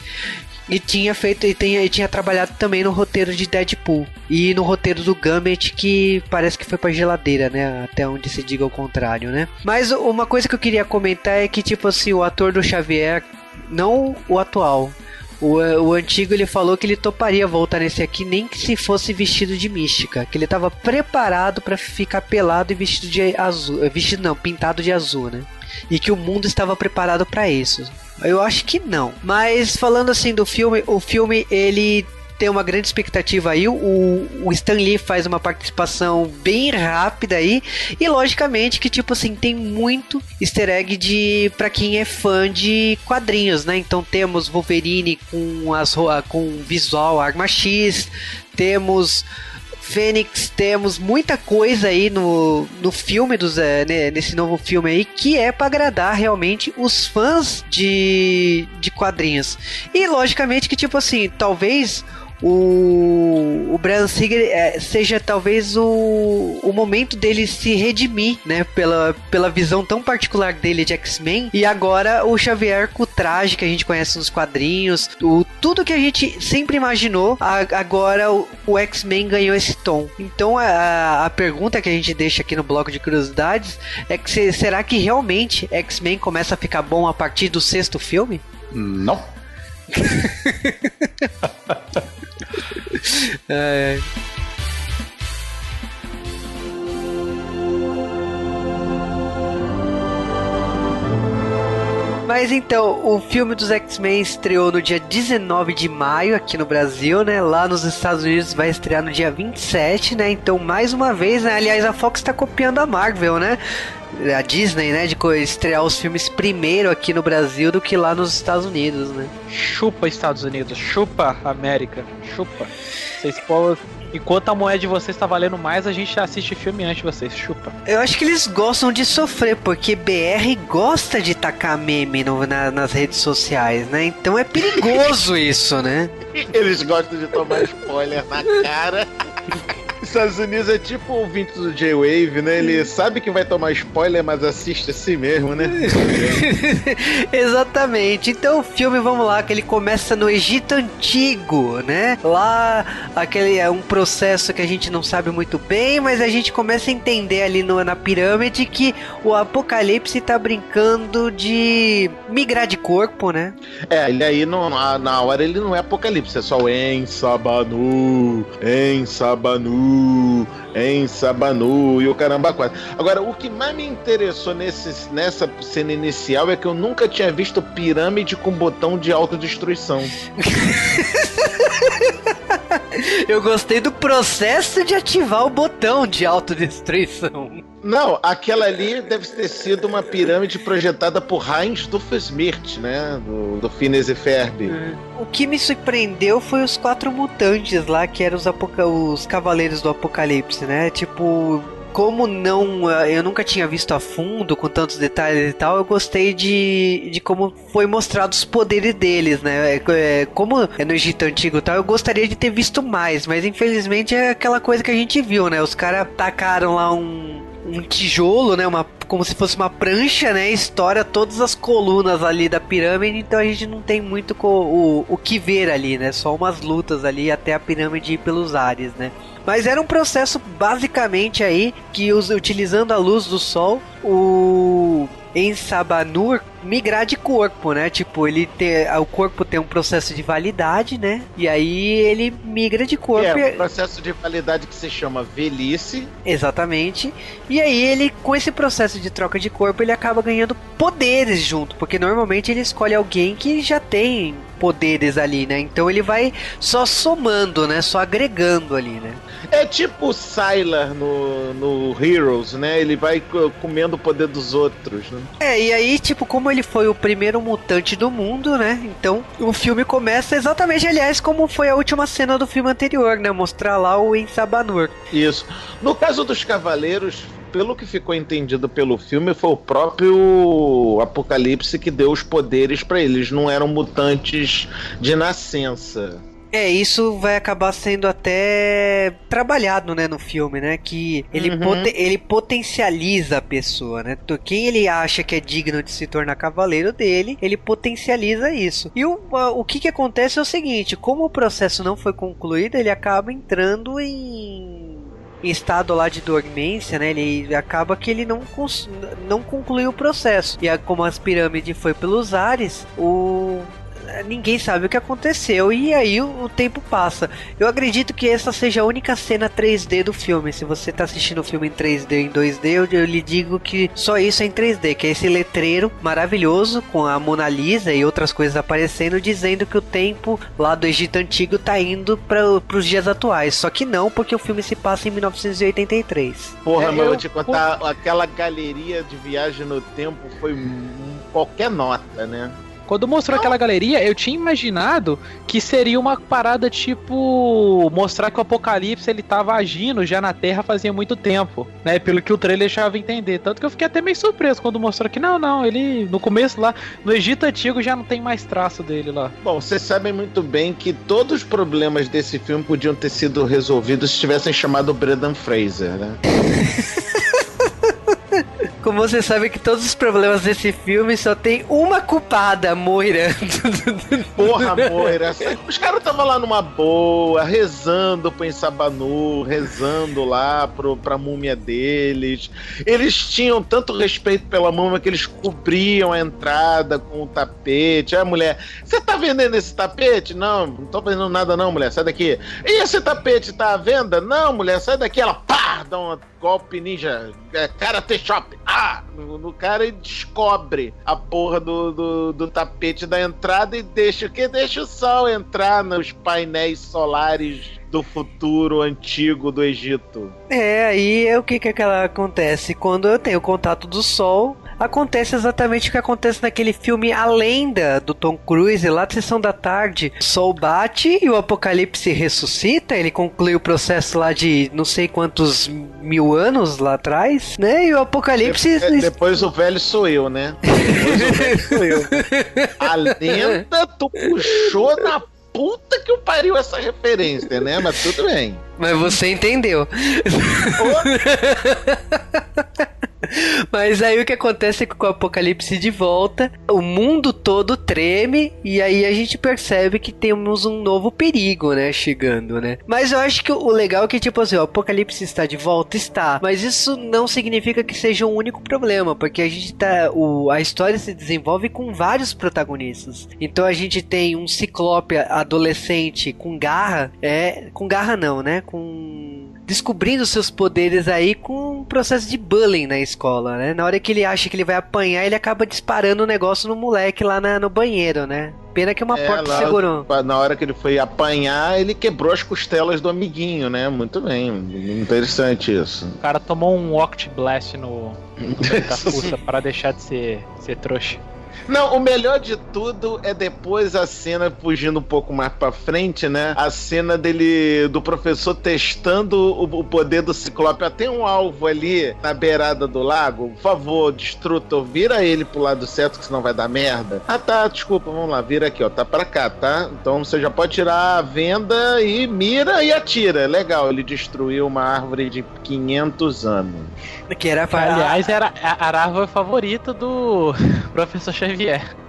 E tinha feito e, e tinha trabalhado também no roteiro de Deadpool e no roteiro do Gambit que parece que foi pra geladeira, né? Até onde se diga o contrário, né? Mas uma coisa que eu queria comentar é que tipo assim, o ator do Xavier, não o atual, o, o antigo ele falou que ele toparia voltar nesse aqui nem que se fosse vestido de mística, que ele estava preparado para ficar pelado e vestido de azul, vestido não, pintado de azul, né? E que o mundo estava preparado para isso. Eu acho que não. Mas falando assim do filme, o filme ele tem uma grande expectativa aí. O, o Stan Lee faz uma participação bem rápida aí. E logicamente que, tipo assim, tem muito easter egg de para quem é fã de quadrinhos, né? Então temos Wolverine com as com visual Arma X, temos Fênix, temos muita coisa aí no, no filme dos é, nesse novo filme aí que é para agradar realmente os fãs de, de quadrinhos. E logicamente que tipo assim, talvez o, o Brian Singer é, seja talvez o, o momento dele se redimir, né? Pela, pela visão tão particular dele de X-Men. E agora o Xavier com o traje que a gente conhece nos quadrinhos, o, tudo que a gente sempre imaginou, a, agora o, o X-Men ganhou esse tom. Então a, a pergunta que a gente deixa aqui no bloco de curiosidades é que se, será que realmente X-Men começa a ficar bom a partir do sexto filme? Não. é. Mas então, o filme dos X-Men estreou no dia 19 de maio aqui no Brasil, né? Lá nos Estados Unidos vai estrear no dia 27, né? Então, mais uma vez, né? aliás, a Fox tá copiando a Marvel, né? A Disney, né, de estrear os filmes primeiro aqui no Brasil do que lá nos Estados Unidos, né? Chupa Estados Unidos, chupa América, chupa. Vocês podem Enquanto a moeda de vocês está valendo mais, a gente assiste filme antes de vocês. Chupa. Eu acho que eles gostam de sofrer, porque BR gosta de tacar meme no, na, nas redes sociais, né? Então é perigoso isso, né? Eles gostam de tomar spoiler na cara. Estados Unidos é tipo o ouvinte do J-Wave, né? Ele sabe que vai tomar spoiler, mas assiste assim mesmo, né? Exatamente. Então o filme, vamos lá, que ele começa no Egito Antigo, né? Lá, aquele é um processo que a gente não sabe muito bem, mas a gente começa a entender ali no, na pirâmide que o Apocalipse tá brincando de migrar de corpo, né? É, ele aí não, na, na hora ele não é Apocalipse, é só o Ensabanu, Ensabanu e o caramba quase. Agora, o que mais me interessou nesse, nessa cena inicial é que eu nunca tinha visto pirâmide com botão de autodestruição. Eu gostei do processo de ativar o botão de autodestruição. Não, aquela ali deve ter sido uma pirâmide projetada por Heinz Doofenshmirtz, né? Do, do Phineas e Ferb. O que me surpreendeu foi os quatro mutantes lá, que eram os, os Cavaleiros do Apocalipse, né? Tipo, como não eu nunca tinha visto a fundo com tantos detalhes e tal, eu gostei de, de como foi mostrado os poderes deles, né? É, é, como é no Egito Antigo e tal, eu gostaria de ter visto mais, mas infelizmente é aquela coisa que a gente viu, né? Os caras tacaram lá um, um tijolo, né? Uma, como se fosse uma prancha, né? Estoura todas as colunas ali da pirâmide, então a gente não tem muito o, o que ver ali, né? Só umas lutas ali até a pirâmide ir pelos ares, né? Mas era um processo basicamente aí que utilizando a luz do sol, o em Sabanur migrar de corpo, né? Tipo, ele tem, o corpo tem um processo de validade, né? E aí ele migra de corpo. É, um processo de validade que se chama velhice. Exatamente. E aí ele, com esse processo de troca de corpo, ele acaba ganhando poderes junto, porque normalmente ele escolhe alguém que já tem poderes ali, né? Então ele vai só somando, né? Só agregando ali, né? É tipo o Sylar no, no Heroes, né? Ele vai comendo o poder dos outros, né? É, e aí, tipo, como ele foi o primeiro mutante do mundo, né? Então o filme começa exatamente, aliás, como foi a última cena do filme anterior, né? Mostrar lá o Ensabanur. Isso. No caso dos Cavaleiros, pelo que ficou entendido pelo filme, foi o próprio Apocalipse que deu os poderes para eles. Não eram mutantes de nascença. É, isso vai acabar sendo até trabalhado, né, no filme, né? Que ele, uhum. poten ele potencializa a pessoa, né? Quem ele acha que é digno de se tornar cavaleiro dele, ele potencializa isso. E o, o que que acontece é o seguinte, como o processo não foi concluído, ele acaba entrando em em estado lá de dormência, né? Ele acaba que ele não, não concluiu o processo. E como as pirâmides foi pelos ares, o ninguém sabe o que aconteceu e aí o, o, tempo passa. Eu acredito que essa seja a única cena 3D do filme. Se você está assistindo o filme em 3D em 2D, eu, eu, lhe digo que só isso é em 3D, que é esse letreiro maravilhoso com a Mona Lisa e outras coisas aparecendo dizendo que o tempo lá do Egito antigo está indo para os dias atuais. Só que não, porque o filme se passa em 1983. Porra, é, mas eu vou te contar, aquela galeria de viagem no tempo foi qualquer nota, né? Quando mostrou não. aquela galeria, eu tinha imaginado que seria uma parada tipo mostrar que o Apocalipse ele tava agindo já na Terra fazia muito tempo, né? Pelo que o trailer deixava entender. Tanto que eu fiquei até meio surpreso quando mostrou que não, não, ele no começo lá, no Egito antigo já não tem mais traço dele lá. Bom, vocês sabem muito bem que todos os problemas desse filme podiam ter sido resolvidos se tivessem chamado Brendan Fraser, né? Como você sabe que todos os problemas desse filme só tem uma culpada, Moira. Porra, Moira. Os caras estavam lá numa boa, rezando pro Ensabanu, rezando lá pro, pra múmia deles. Eles tinham tanto respeito pela múmia que eles cobriam a entrada com o tapete. Aí a mulher, você tá vendendo esse tapete? Não, não tô vendendo nada não, mulher, sai daqui. E esse tapete tá à venda? Não, mulher, sai daqui. Ela, pá, dá um golpe ninja, é, Karate Shop. Ah! No, no, cara e descobre a porra do, do, do, tapete da entrada e deixa o que? Deixa o sol entrar nos painéis solares do futuro antigo do Egito. É, aí é o que que acontece? Quando eu tenho contato do sol, acontece exatamente o que acontece naquele filme A Lenda do Tom Cruise, lá da sessão da tarde. O sol bate e o apocalipse ressuscita, ele conclui o processo lá de não sei quantos mil anos lá atrás, né? E o apocalipse. De depois o velho sou eu, né? Depois o velho sou eu. A lenda tu puxou na puta que o pariu essa referência, né? Mas tudo bem. Mas você entendeu. Mas aí o que acontece é que com o apocalipse de volta, o mundo todo treme e aí a gente percebe que temos um novo perigo, né, chegando, né? Mas eu acho que o legal é que tipo assim, o apocalipse está de volta, está, mas isso não significa que seja um único problema, porque a gente tá o, a história se desenvolve com vários protagonistas. Então a gente tem um ciclope adolescente com garra, é, com garra não, né? Com descobrindo seus poderes aí com um processo de bullying na escola, né? Na hora que ele acha que ele vai apanhar, ele acaba disparando o um negócio no moleque lá na, no banheiro, né? Pena que uma é, porta lá, segurou. Na hora que ele foi apanhar, ele quebrou as costelas do amiguinho, né? Muito bem, interessante isso. O cara tomou um Oct Blast no, no para deixar de ser, ser trouxa. Não, o melhor de tudo é depois a cena, fugindo um pouco mais pra frente, né? A cena dele, do professor testando o, o poder do Ciclope. Ah, tem um alvo ali na beirada do lago. Por favor, destrutor, vira ele pro lado certo, que senão vai dar merda. Ah, tá, desculpa, vamos lá, vira aqui, ó. Tá pra cá, tá? Então você já pode tirar a venda e mira e atira. Legal, ele destruiu uma árvore de 500 anos. Que era. Aliás, era a, a árvore favorita do professor Xavier.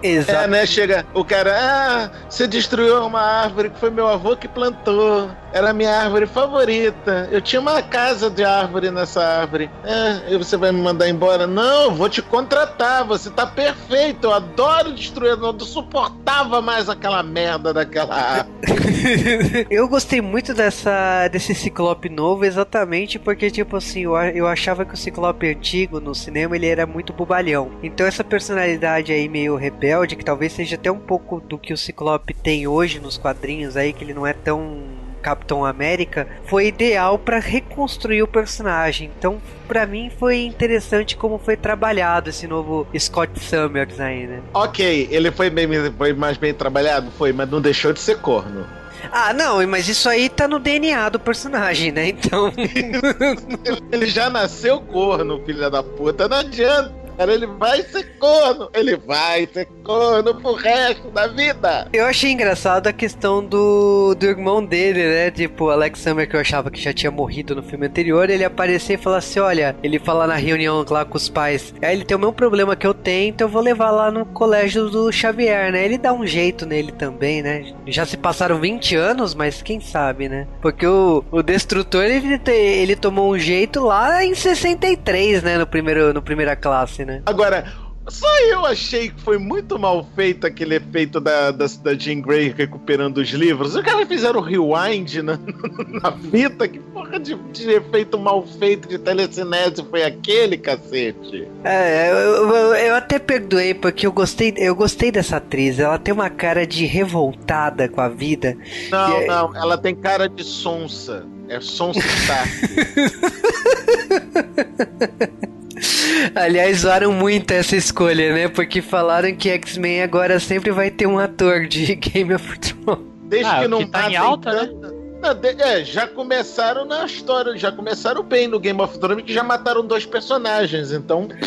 Exato. É, né? Chega o cara, ah, você destruiu uma árvore que foi meu avô que plantou. Era a minha árvore favorita. Eu tinha uma casa de árvore nessa árvore. É, e você vai me mandar embora? Não, vou te contratar. Você tá perfeito. Eu adoro destruir. Eu não suportava mais aquela merda daquela árvore. eu gostei muito dessa, desse Ciclope novo exatamente porque, tipo assim, eu, eu achava que o Ciclope antigo no cinema ele era muito bobalhão. Então essa personalidade aí meio rebelde, que talvez seja até um pouco do que o Ciclope tem hoje nos quadrinhos aí, que ele não é tão Capitão América foi ideal para reconstruir o personagem. Então, para mim foi interessante como foi trabalhado esse novo Scott Summers aí, né? OK, ele foi bem foi mais bem trabalhado, foi, mas não deixou de ser corno. Ah, não, mas isso aí tá no DNA do personagem, né? Então. ele já nasceu corno, filha da puta, não adianta cara, ele vai ser corno, ele vai ser corno pro resto da vida. Eu achei engraçado a questão do, do irmão dele, né? Tipo, o Alex Summer, que eu achava que já tinha morrido no filme anterior, ele aparecer e falar assim: olha, ele fala na reunião lá com os pais, aí ele tem o mesmo problema que eu tenho, então eu vou levar lá no colégio do Xavier, né? Ele dá um jeito nele também, né? Já se passaram 20 anos, mas quem sabe, né? Porque o, o Destrutor, ele, ele tomou um jeito lá em 63, né? No primeiro, no primeira classe, né? Né? Agora, só eu achei que foi muito mal feito aquele efeito da, da, da Jean Grey recuperando os livros. Os caras fizeram rewind na, na fita. Que porra de, de, efeito mal feito de telecinese foi aquele, cacete? É, eu, eu, eu, até perdoei, porque eu gostei, eu gostei dessa atriz. Ela tem uma cara de revoltada com a vida. Não, é... não, ela tem cara de sonsa. É sonsa Aliás, zoaram muito essa escolha, né? Porque falaram que X-Men agora sempre vai ter um ator de Game of Thrones. Desde ah, que não que tá em alta, né? é, já começaram na história, já começaram bem no Game of Thrones, que já mataram dois personagens, então.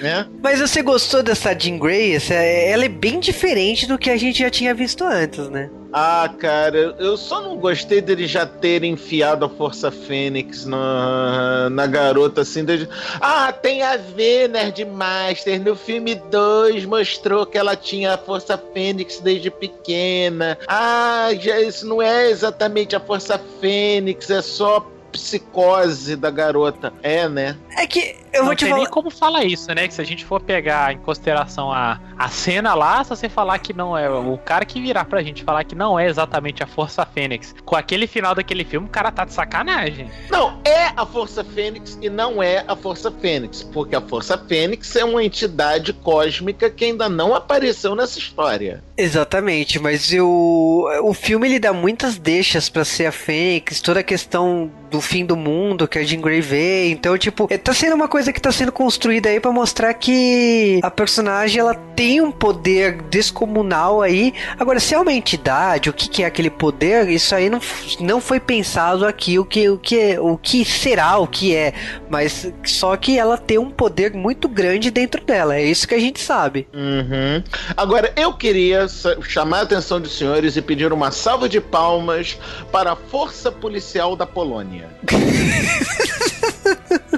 Né? Mas você gostou dessa Jean Grey? Ela é bem diferente do que a gente já tinha visto antes, né? Ah, cara, eu só não gostei dele já ter enfiado a Força Fênix na, na garota assim. Desde... Ah, tem a ver, Nerdmaster. No filme 2 mostrou que ela tinha a Força Fênix desde pequena. Ah, já, isso não é exatamente a Força Fênix, é só psicose da garota. É, né? É que eu vou não te falar. nem como fala isso, né? Que se a gente for pegar em consideração a, a cena lá, se você falar que não é. O cara que virar pra gente falar que não é exatamente a Força Fênix, com aquele final daquele filme, o cara tá de sacanagem. Não, é a Força Fênix e não é a Força Fênix. Porque a Força Fênix é uma entidade cósmica que ainda não apareceu nessa história. Exatamente, mas o, o filme ele dá muitas deixas para ser a Fênix, toda a questão do fim do mundo que a Jean Grey vê. Então, tipo, tá sendo uma coisa que tá sendo construída aí para mostrar que a personagem ela tem um poder descomunal aí. Agora, se é uma entidade, o que, que é aquele poder, isso aí não, não foi pensado aqui o que, o, que, o que que será, o que é, mas só que ela tem um poder muito grande dentro dela, é isso que a gente sabe. Uhum. Agora, eu queria chamar a atenção dos senhores e pedir uma salva de palmas para a Força Policial da Polônia.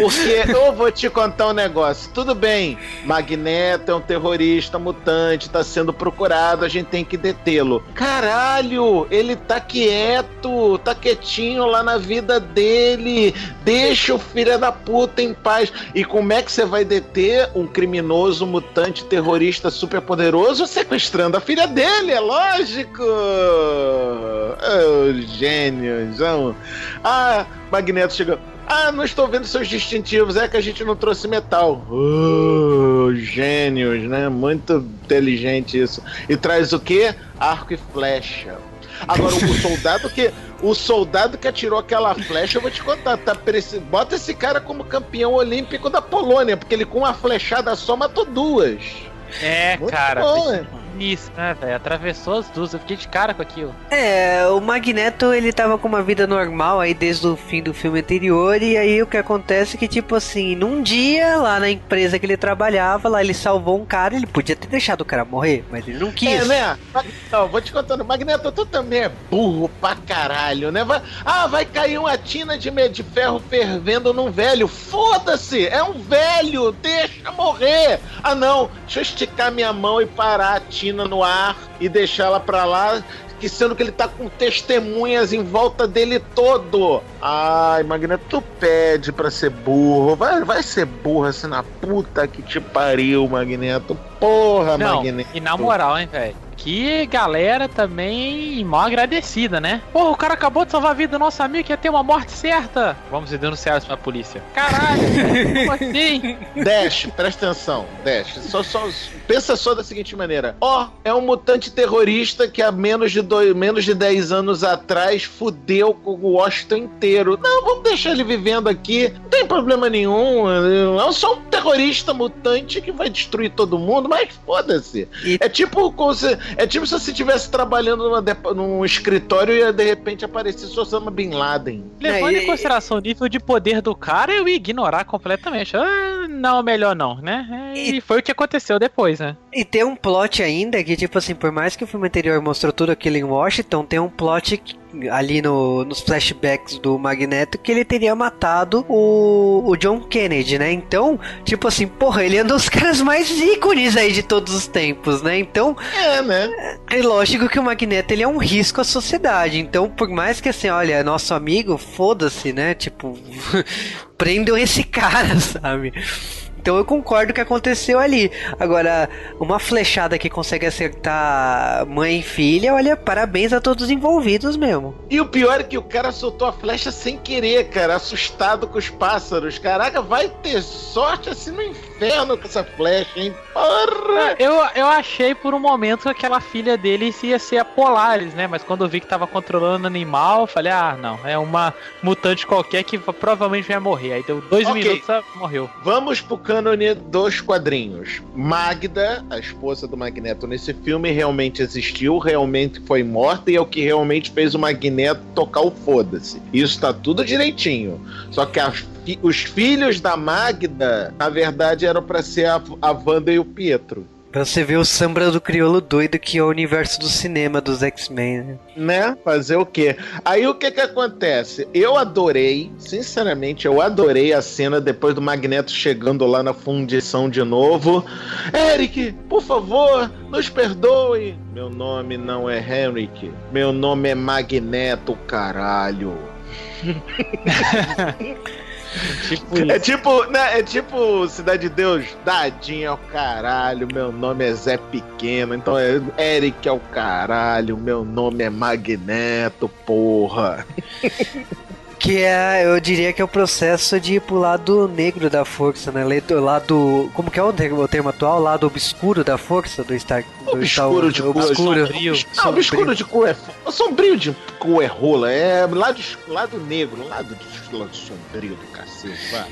Porque eu vou te contar um negócio. Tudo bem, Magneto é um terrorista mutante, tá sendo procurado, a gente tem que detê-lo. Caralho, ele tá quieto, tá quietinho lá na vida dele. Deixa o filho da puta em paz. E como é que você vai deter um criminoso mutante terrorista super poderoso sequestrando a filha dele? É lógico. Oh, gênios. Ah, Magneto chegou. Ah, não estou vendo seus distintivos, é que a gente não trouxe metal. Uh, gênios, né? Muito inteligente isso. E traz o quê? Arco e flecha. Agora, o soldado que. O soldado que atirou aquela flecha, eu vou te contar, tá bota esse cara como campeão olímpico da Polônia, porque ele com uma flechada só matou duas. É, Muito cara. Bom, nisso, né, velho? Atravessou as duas, eu fiquei de cara com aquilo. É, o Magneto, ele tava com uma vida normal aí desde o fim do filme anterior, e aí o que acontece é que, tipo assim, num dia, lá na empresa que ele trabalhava, lá ele salvou um cara, ele podia ter deixado o cara morrer, mas ele não quis. É, né? Não, vou te contando, Magneto, tu também é burro pra caralho, né? Vai, ah, vai cair uma tina de, de ferro fervendo num velho. Foda-se! É um velho! Deixa morrer! Ah, não! Deixa eu esticar minha mão e parar no ar e deixá-la pra lá, que sendo que ele tá com testemunhas em volta dele todo. Ai, Magneto, tu pede pra ser burro. Vai, vai ser burro assim na puta que te pariu, Magneto. Porra, Não, Magneto. E na moral, hein, velho que galera também mal agradecida, né? Porra, o cara acabou de salvar a vida do nosso amigo que ia ter uma morte certa. Vamos ser denunciados pra polícia. Caralho, como assim? Dash, presta atenção, Dash. Só, só, pensa só da seguinte maneira: ó, oh, é um mutante terrorista que há menos de, dois, menos de 10 anos atrás fudeu com o Washington inteiro. Não, vamos deixar ele vivendo aqui, não tem problema nenhum. É só um terrorista mutante que vai destruir todo mundo, mas foda-se. E... É tipo como se, é tipo se você estivesse trabalhando numa, num escritório e de repente aparecesse Osama Bin Laden. Levando é, em consideração o nível de poder do cara, eu ia ignorar completamente. Ah, não, melhor não, né? E, e foi o que aconteceu depois, né? E tem um plot ainda que, tipo assim, por mais que o filme anterior mostrou tudo aquilo em Washington, tem um plot que ali no, nos flashbacks do Magneto que ele teria matado o, o John Kennedy, né? Então, tipo assim, porra, ele é um dos caras mais ícones aí de todos os tempos, né? Então, é, né? É lógico que o Magneto ele é um risco à sociedade. Então, por mais que assim, olha, nosso amigo, foda-se, né? Tipo, prendam esse cara, sabe? Então eu concordo que aconteceu ali. Agora, uma flechada que consegue acertar mãe e filha, olha, parabéns a todos os envolvidos mesmo. E o pior é que o cara soltou a flecha sem querer, cara, assustado com os pássaros. Caraca, vai ter sorte assim no inferno com essa flecha, hein? Porra! Eu, eu achei por um momento que aquela filha dele ia ser a Polaris, né? Mas quando eu vi que tava controlando o animal, eu falei, ah, não, é uma mutante qualquer que provavelmente vai morrer. Aí deu dois okay. minutos e morreu. Vamos pro cânone dos quadrinhos. Magda, a esposa do Magneto nesse filme, realmente existiu, realmente foi morta e é o que realmente fez o Magneto tocar o foda-se. Isso tá tudo direitinho. Só que a, os filhos da Magda, na verdade, eram para ser a, a Wanda e o Pietro. Pra você ver o samba do crioulo doido que é o universo do cinema dos X-Men, né? Né? Fazer o quê? Aí o que que acontece? Eu adorei, sinceramente, eu adorei a cena depois do Magneto chegando lá na fundição de novo. Eric, por favor, nos perdoe. Meu nome não é Henrik, meu nome é Magneto, caralho. tipo é tipo, né? É tipo Cidade de Deus, dadinho é o caralho, meu nome é Zé Pequeno, então é Eric é o caralho, meu nome é Magneto, porra. Que é, eu diria que é o processo de ir pro lado negro da força, né? Lado. Como que é o termo, o termo atual? Lado obscuro da força do Star. Do obscuro Star, de cu. Obscuro. Sombrio. Não, obscuro de cu é. Sombrio de cu é rola. É lado, lado negro, lado, de, lado sombrio do cacete. Vai,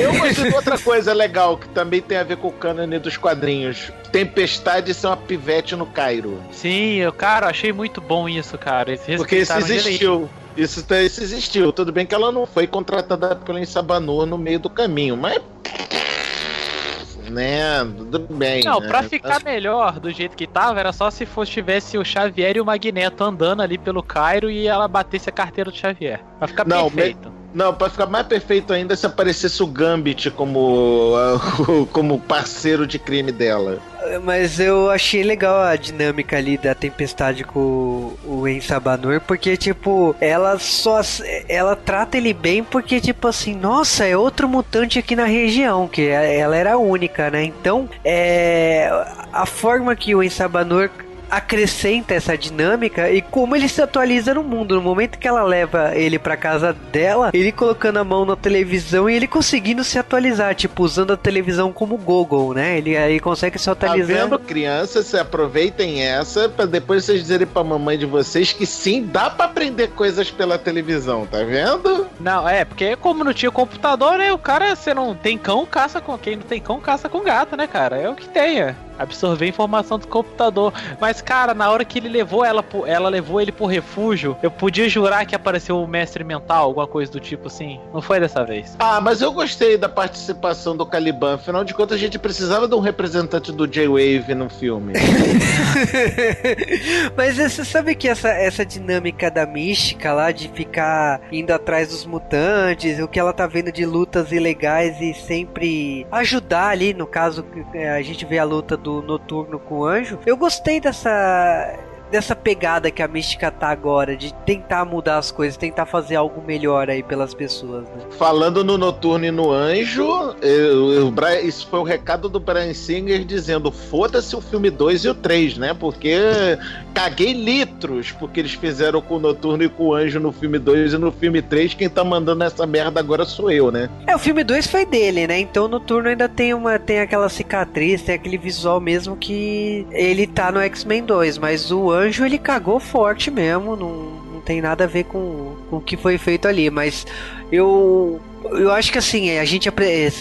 eu gostei de outra coisa legal que também tem a ver com o cânone dos quadrinhos. Tempestade ser uma pivete no Cairo. Sim, eu, cara, achei muito bom isso, cara. Porque isso existiu. Isso, isso existiu. Tudo bem que ela não foi contratada pelo Insabanur no meio do caminho, mas né? Tudo bem. Não, né? pra ficar melhor do jeito que tava, era só se fosse tivesse o Xavier e o Magneto andando ali pelo Cairo e ela batesse a carteira do Xavier. Pra ficar Não, perfeito. me- Não, pra ficar mais perfeito ainda se aparecesse o Gambit como, como parceiro de crime dela. Mas eu achei legal a dinâmica ali da tempestade com o Ensabanur, porque, tipo, ela só. Ela trata ele bem porque, tipo assim, nossa, é outro mutante aqui na região, que é- ela era única, né? Então, é. A forma que o Ensabanur acrescenta essa dinâmica e como ele se atualiza no mundo. No momento que ela leva ele pra casa dela, ele colocando a mão na televisão e ele conseguindo se atualizar, tipo, usando a televisão como Google, né? Ele aí consegue se Tá atualizando. vendo, crianças? Se aproveitem essa pra depois vocês dizerem pra mamãe de vocês que sim, dá pra aprender coisas pela televisão, tá vendo? Não, é, porque como não tinha computador, né? O cara, você não tem cão, caça com quem não tem cão, caça com gato, né, cara? É o que tem, é. Absorver informação do computador. Mas, cara, na hora que ele levou ela, pro- ela levou ele pro refúgio, eu podia jurar que apareceu o mestre mental, alguma coisa do tipo assim. Não foi dessa vez. Ah, mas eu gostei da participação do Caliban. Afinal de contas, a gente precisava de um representante do J-Wave no filme. Mas você sabe que essa, essa dinâmica da mística lá de ficar indo atrás dos mutantes, o que ela tá vendo de lutas ilegais e sempre ajudar ali, no caso, é, a gente vê a luta do Noturno com o Anjo. Eu gostei dessa dessa pegada que a mística tá agora, de tentar mudar as coisas, tentar fazer algo melhor aí pelas pessoas, né? Falando no Noturno e no Anjo, eu- eu- isso foi o recado do Brian Singer dizendo: foda-se o filme 2 e o 3, né? Porque caguei litros porque eles fizeram com o Noturno e com o Anjo no filme 2 e no filme 3. Quem tá mandando essa merda agora sou eu, né? É, o filme 2 foi dele, né? Então o Noturno ainda tem uma tem aquela cicatriz, tem aquele visual mesmo que ele tá no X-Men 2, mas o Anjo ele cagou forte mesmo, não, não tem nada a ver com, com o que foi feito ali, mas eu eu acho que assim, a gente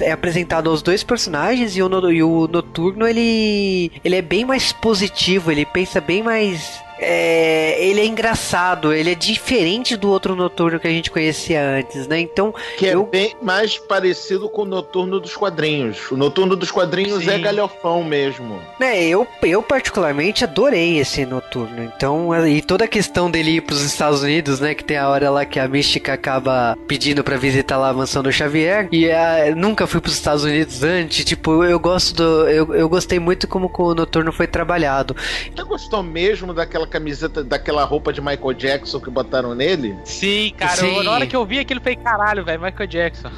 é apresentado aos dois personagens e o, e o Noturno ele ele é bem mais positivo, ele pensa bem mais é, ele é engraçado, ele é diferente do outro noturno que a gente conhecia antes, né? Então, Que é bem mais parecido com o Noturno dos quadrinhos. O Noturno dos quadrinhos Sim. é galhofão mesmo. né, eu, eu particularmente adorei esse noturno. Então, e toda a questão dele ir pros Estados Unidos, né? Que tem a hora lá que a Mística acaba pedindo pra visitar lá a mansão do Xavier. E ah, nunca fui pros Estados Unidos antes. Tipo, eu gosto do. Eu, eu gostei muito como o noturno foi trabalhado. Você gostou mesmo daquela camiseta, daquela roupa de Michael Jackson que botaram nele? Sim, cara, Sim. eu- na hora que eu vi aquilo, eu falei, caralho, velho, Michael Jackson.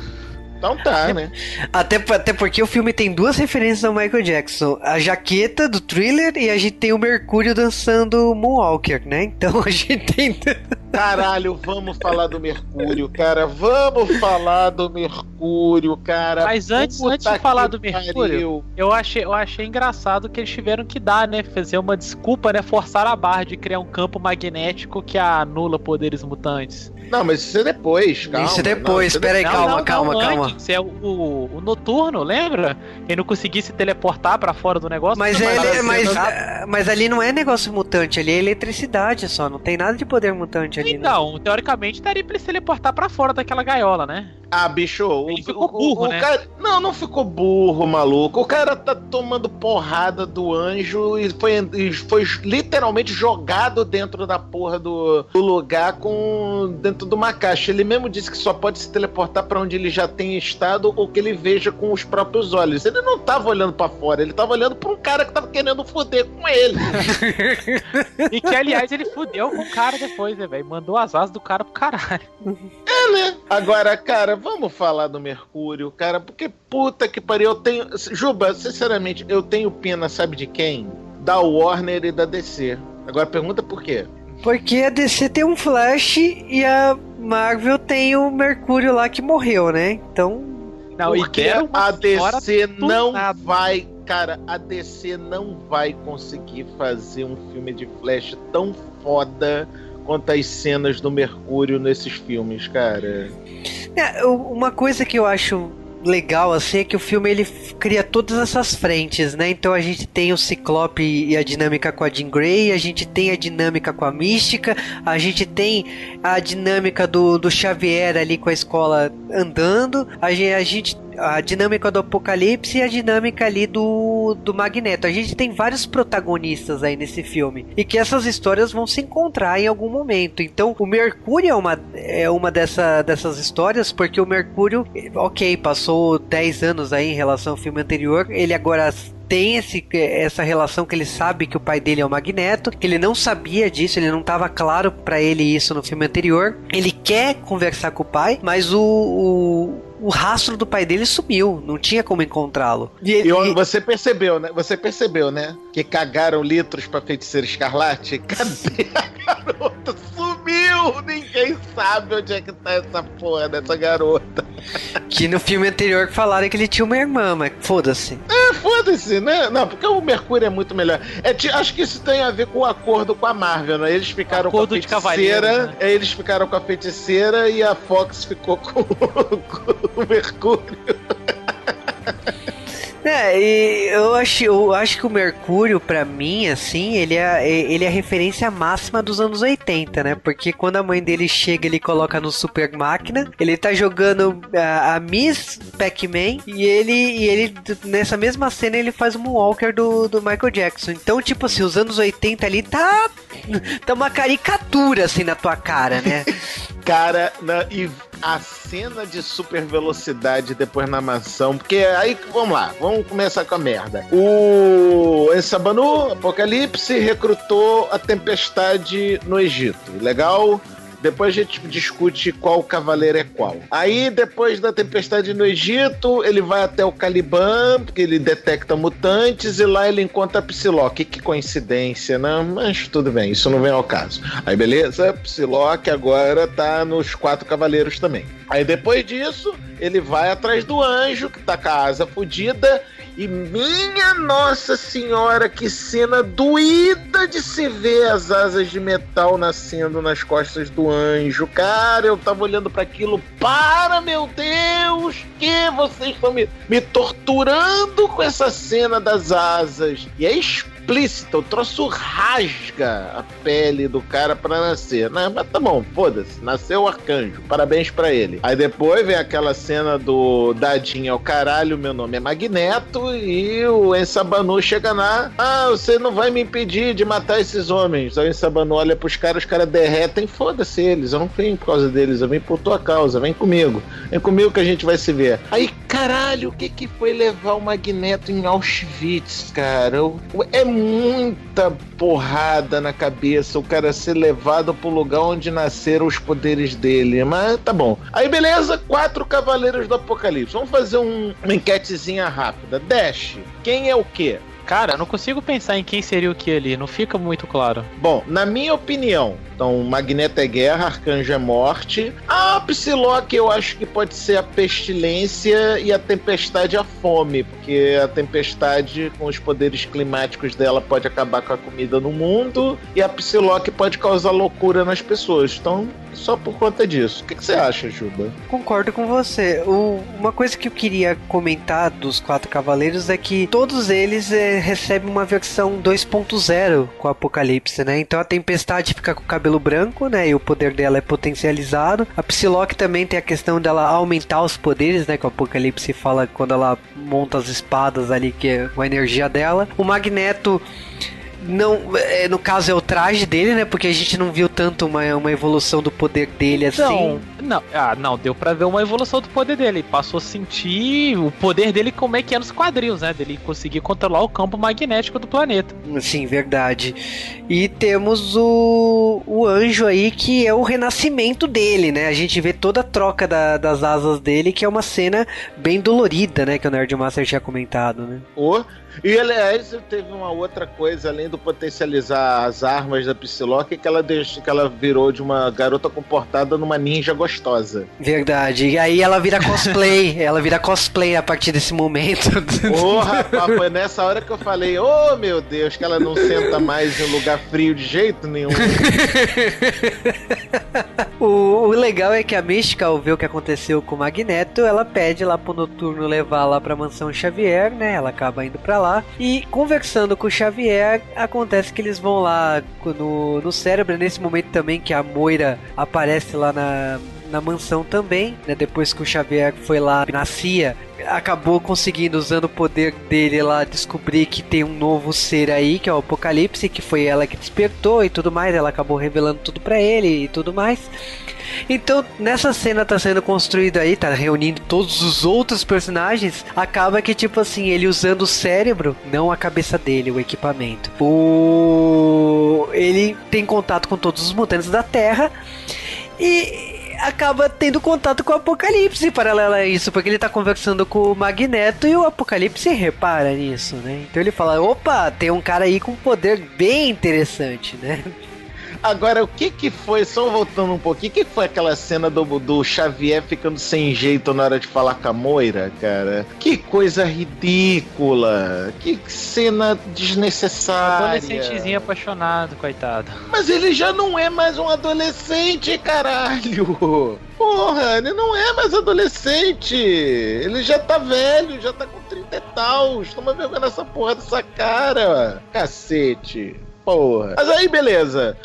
Então tá, né? Até, até porque o filme tem duas referências ao Michael Jackson: a jaqueta do thriller e a gente tem o Mercúrio dançando Moonwalker, né? Então a gente tem. Caralho, vamos falar do Mercúrio, cara. Vamos falar do Mercúrio, cara. Mas antes, Puta antes de falar do Mercúrio, pariu. eu achei, eu achei engraçado que eles tiveram que dar, né? Fazer uma desculpa, né? Forçar a barra de criar um campo magnético que anula poderes mutantes. Não, mas isso é depois, calma. Isso é depois, Não, isso é espera aí, Não, calma, não, calma, calma. antes, é o, o, o noturno, lembra? Ele não conseguia se teleportar pra fora do negócio. Mas, não, ele, era mas, ah, mas ali não é negócio mutante, ali é eletricidade só, não tem nada de poder mutante ali. Né? Então, teoricamente daria pra ele se teleportar pra fora daquela gaiola, né? Ah, bicho, o, Ele ficou o- burro, o né? cara- não, não ficou burro, maluco. O cara tá tomando porrada do anjo e foi, e foi literalmente jogado dentro da porra do, do lugar com dentro de uma caixa. Ele mesmo disse que só pode se teleportar pra onde ele já tem estado ou que ele veja com os próprios olhos. Ele não tava olhando pra fora, ele tava olhando pra um cara que tava querendo foder com ele. E que, aliás, ele fudeu com o cara depois, né, velho? Mandou as asas do cara pro caralho. É, né? Agora, cara, vamos falar do Mercúrio, cara, porque puta que pariu, eu tenho. Juba, sinceramente, eu tenho pena, sabe de quem? Da Warner e da DC. Agora pergunta por quê? Porque a DC tem um Flash e a Marvel tem o Mercúrio lá que morreu, né? Então. Não, Porque e a DC não tunada. vai. Cara, a DC não vai conseguir fazer um filme de Flash tão foda quanto as cenas do Mercúrio nesses filmes, cara. É, uma coisa que eu acho legal assim é que o filme ele cria todas essas frentes, né? Então a gente tem o Ciclope e a dinâmica com a Jean Grey, a gente tem a dinâmica com a Mística, a gente tem a dinâmica do, do Xavier ali com a escola andando, a gente, a gente a dinâmica do Apocalipse e a dinâmica ali do, do Magneto. A gente tem vários protagonistas aí nesse filme e que essas histórias vão se encontrar em algum momento. Então, o Mercúrio é uma, é uma dessa, dessas histórias, porque o Mercúrio, ok, passou 10 anos aí em relação ao filme anterior, ele agora tem esse, essa relação que ele sabe que o pai dele é o Magneto, que ele não sabia disso, ele não estava claro para ele isso no filme anterior. Ele quer conversar com o pai, mas o, o o rastro do pai dele sumiu, não tinha como encontrá-lo. E, e, você percebeu, né? Você percebeu, né? Que cagaram litros pra feiticeiro escarlate? Cadê a garota? Sumiu! Ninguém sabe onde é que tá essa porra dessa garota. Que no filme anterior falaram que ele tinha uma irmã, mas foda-se. É, foda-se, né? Não, porque o Mercúrio é muito melhor. É, acho que isso tem a ver com o acordo com a Marvel, né? Eles ficaram acordo com a feiticeira, né? eles ficaram com a feiticeira e a Fox ficou com, com o Mercúrio. É, e eu acho, eu acho que o Mercúrio, para mim, assim, ele é, ele é a referência máxima dos anos 80, né? Porque quando a mãe dele chega, ele coloca no Super Máquina, ele tá jogando a, a Miss Pac-Man e ele, e ele, nessa mesma cena, ele faz o Moonwalker do, do Michael Jackson. Então, tipo assim, os anos 80 ali tá, tá uma caricatura, assim, na tua cara, né? cara, na, e a cena de super velocidade depois na mansão, porque aí, vamos lá, vamos começar com a merda. O Ensabanu, Apocalipse, recrutou a tempestade no Egito. Legal? Depois a gente discute qual cavaleiro é qual. Aí, depois da tempestade no Egito, ele vai até o Caliban, porque ele detecta mutantes, e lá ele encontra Psylocke. Que coincidência, né? Mas tudo bem, isso não vem ao caso. Aí, beleza? Psylocke agora tá nos quatro cavaleiros também. Aí, depois disso, ele vai atrás do anjo, que tá com a asa fodida, e minha Nossa Senhora, que cena doída de se ver as asas de metal nascendo nas costas do anjo. Cara, eu tava olhando para aquilo. Para, meu Deus! Que vocês estão me, me torturando com essa cena das asas. E é explícita, o troço rasga a pele do cara para nascer. Né? Mas tá bom, foda-se, nasceu o arcanjo, parabéns para ele. Aí depois vem aquela cena do Dadinho ao caralho, meu nome é Magneto, e o Ensabanu chega lá, ah, você não vai me impedir de matar esses homens. Aí o Ensabanu olha pros caras, os caras derretem, foda-se eles, eu não vim por causa deles, eu vim por tua causa, vem comigo. Vem comigo que a gente vai se ver. Aí, caralho, o que que foi levar o Magneto em Auschwitz, cara? É muita porrada na cabeça o cara ser levado pro lugar onde nasceram os poderes dele. Mas tá bom. Aí beleza, quatro cavaleiros do apocalipse. Vamos fazer um, uma enquetezinha rápida. Dash, quem é o quê? Cara, não consigo pensar em quem seria o que ali, não fica muito claro. Bom, na minha opinião, então Magneto é guerra, Arcanjo é morte. A Psylocke eu acho que pode ser a pestilência e a tempestade a fome, porque a tempestade com os poderes climáticos dela pode acabar com a comida no mundo e a Psylocke pode causar loucura nas pessoas. Então, só por conta disso. O que, que você acha, Juba? Concordo com você. O, uma coisa que eu queria comentar dos Quatro Cavaleiros é que todos eles é, recebem uma versão 2.0 com o Apocalipse, né? Então a Tempestade fica com o cabelo branco, né? E o poder dela é potencializado. A Psylocke também tem a questão dela aumentar os poderes, né? Que o Apocalipse fala quando ela monta as espadas ali, que é com a energia dela. O Magneto não, é, no caso é o traje dele, né? Porque a gente não viu tanto uma, uma evolução do poder dele assim. Não, não, ah, não, deu pra ver uma evolução do poder dele. Passou a sentir o poder dele como é que é nos quadrinhos, né? Dele conseguir controlar o campo magnético do planeta. Sim, verdade. E temos o, o anjo aí, que é o renascimento dele, né? A gente vê toda a troca da, das asas dele, que é uma cena bem dolorida, né? Que o Nerdmaster tinha comentado, né? O E aliás, teve uma outra coisa, além do potencializar as armas da Psylocke, que ela deixou, que ela virou de uma garota comportada numa ninja gostosa. Verdade. E aí ela vira cosplay. ela vira cosplay a partir desse momento. Porra, foi nessa hora que eu falei, oh meu Deus, que ela não senta mais em lugar frio de jeito nenhum. o, o, legal é que a Mística, ao ver o que aconteceu com o Magneto, ela pede lá pro Noturno levar lá pra mansão Xavier, né? Ela acaba indo pra lá. E conversando com o Xavier, acontece que eles vão lá no, no cérebro, nesse momento também que a Moira aparece lá na, na mansão também, né? Depois que o Xavier foi lá na CIA, acabou conseguindo, usando o poder dele lá, descobrir que tem um novo ser aí, que é o Apocalipse, que foi ela que despertou e tudo mais. Ela acabou revelando tudo para ele e tudo mais. Então, nessa cena tá sendo construída aí, tá reunindo todos os outros personagens, acaba que tipo assim, ele usando o cérebro, não a cabeça dele, o equipamento. O ele tem contato com todos os mutantes da Terra e acaba tendo contato com o Apocalipse paralelo a isso, porque ele tá conversando com o Magneto e o Apocalipse repara nisso, né? Então ele fala: opa, tem um cara aí com poder bem interessante, né? Agora, o que que foi, só voltando um pouquinho, o que foi aquela cena do, do Xavier ficando sem jeito na hora de falar com a Moira, cara? Que coisa ridícula! Que cena desnecessária! Adolescentezinho apaixonado, coitado. Mas ele já não é mais um adolescente, caralho! Porra, ele não é mais adolescente. Ele já tá velho, já tá com 30 e tal. Toma vergonha nessa porra dessa cara. Cacete porra. Mas aí, beleza.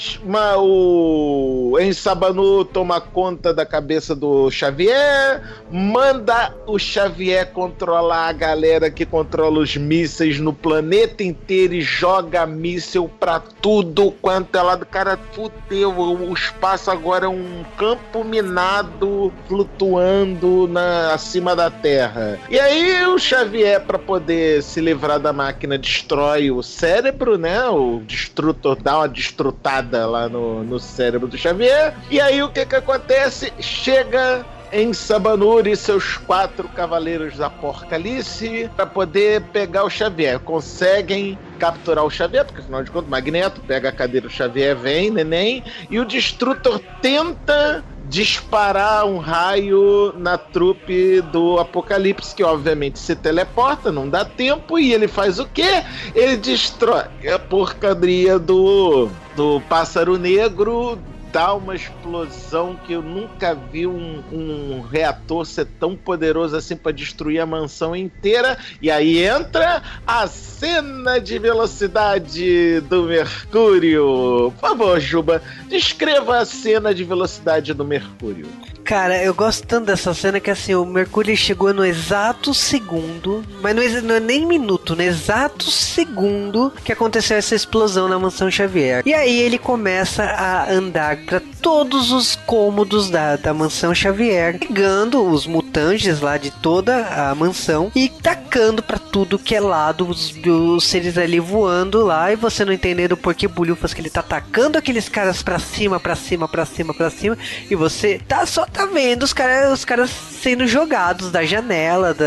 O Ensabanu toma conta da cabeça do Xavier, manda o Xavier controlar a galera que controla os mísseis no planeta inteiro e joga míssil pra tudo quanto é lado. Cara, fudeu. O espaço agora é um campo minado flutuando na, acima da Terra. E aí o Xavier, para poder se livrar da máquina, destrói o cérebro, né? O destrutor dá uma destrutada lá no, no cérebro do Xavier. E aí o que que acontece? Chega em Sabanur e seus quatro cavaleiros da Apocalipse para poder pegar o Xavier. Conseguem capturar o Xavier, porque afinal de contas, Magneto pega a cadeira do Xavier, vem, neném, e o Destrutor tenta disparar um raio na trupe do Apocalipse, que obviamente se teleporta, não dá tempo, e ele faz o quê? Ele destrói a porcaria do, do pássaro negro dá uma explosão que eu nunca vi um, um reator ser tão poderoso assim para destruir a mansão inteira. E aí entra a cena de velocidade do Mercúrio. Por favor, Juba, descreva a cena de velocidade do Mercúrio. Cara, eu gosto tanto dessa cena que assim, o Mercúrio chegou no exato segundo, mas não, não é nem minuto, no exato segundo que aconteceu essa explosão na mansão Xavier. E aí ele começa a andar para todos os cômodos da, da mansão Xavier, pegando os mutantes lá de toda a mansão e tacando para tudo que é lado, os, os seres ali voando lá e você não entendendo por que bulhufas que ele tá atacando aqueles caras para cima, para cima, para cima, para cima e você tá só tá vendo os caras os caras sendo jogados da janela, da,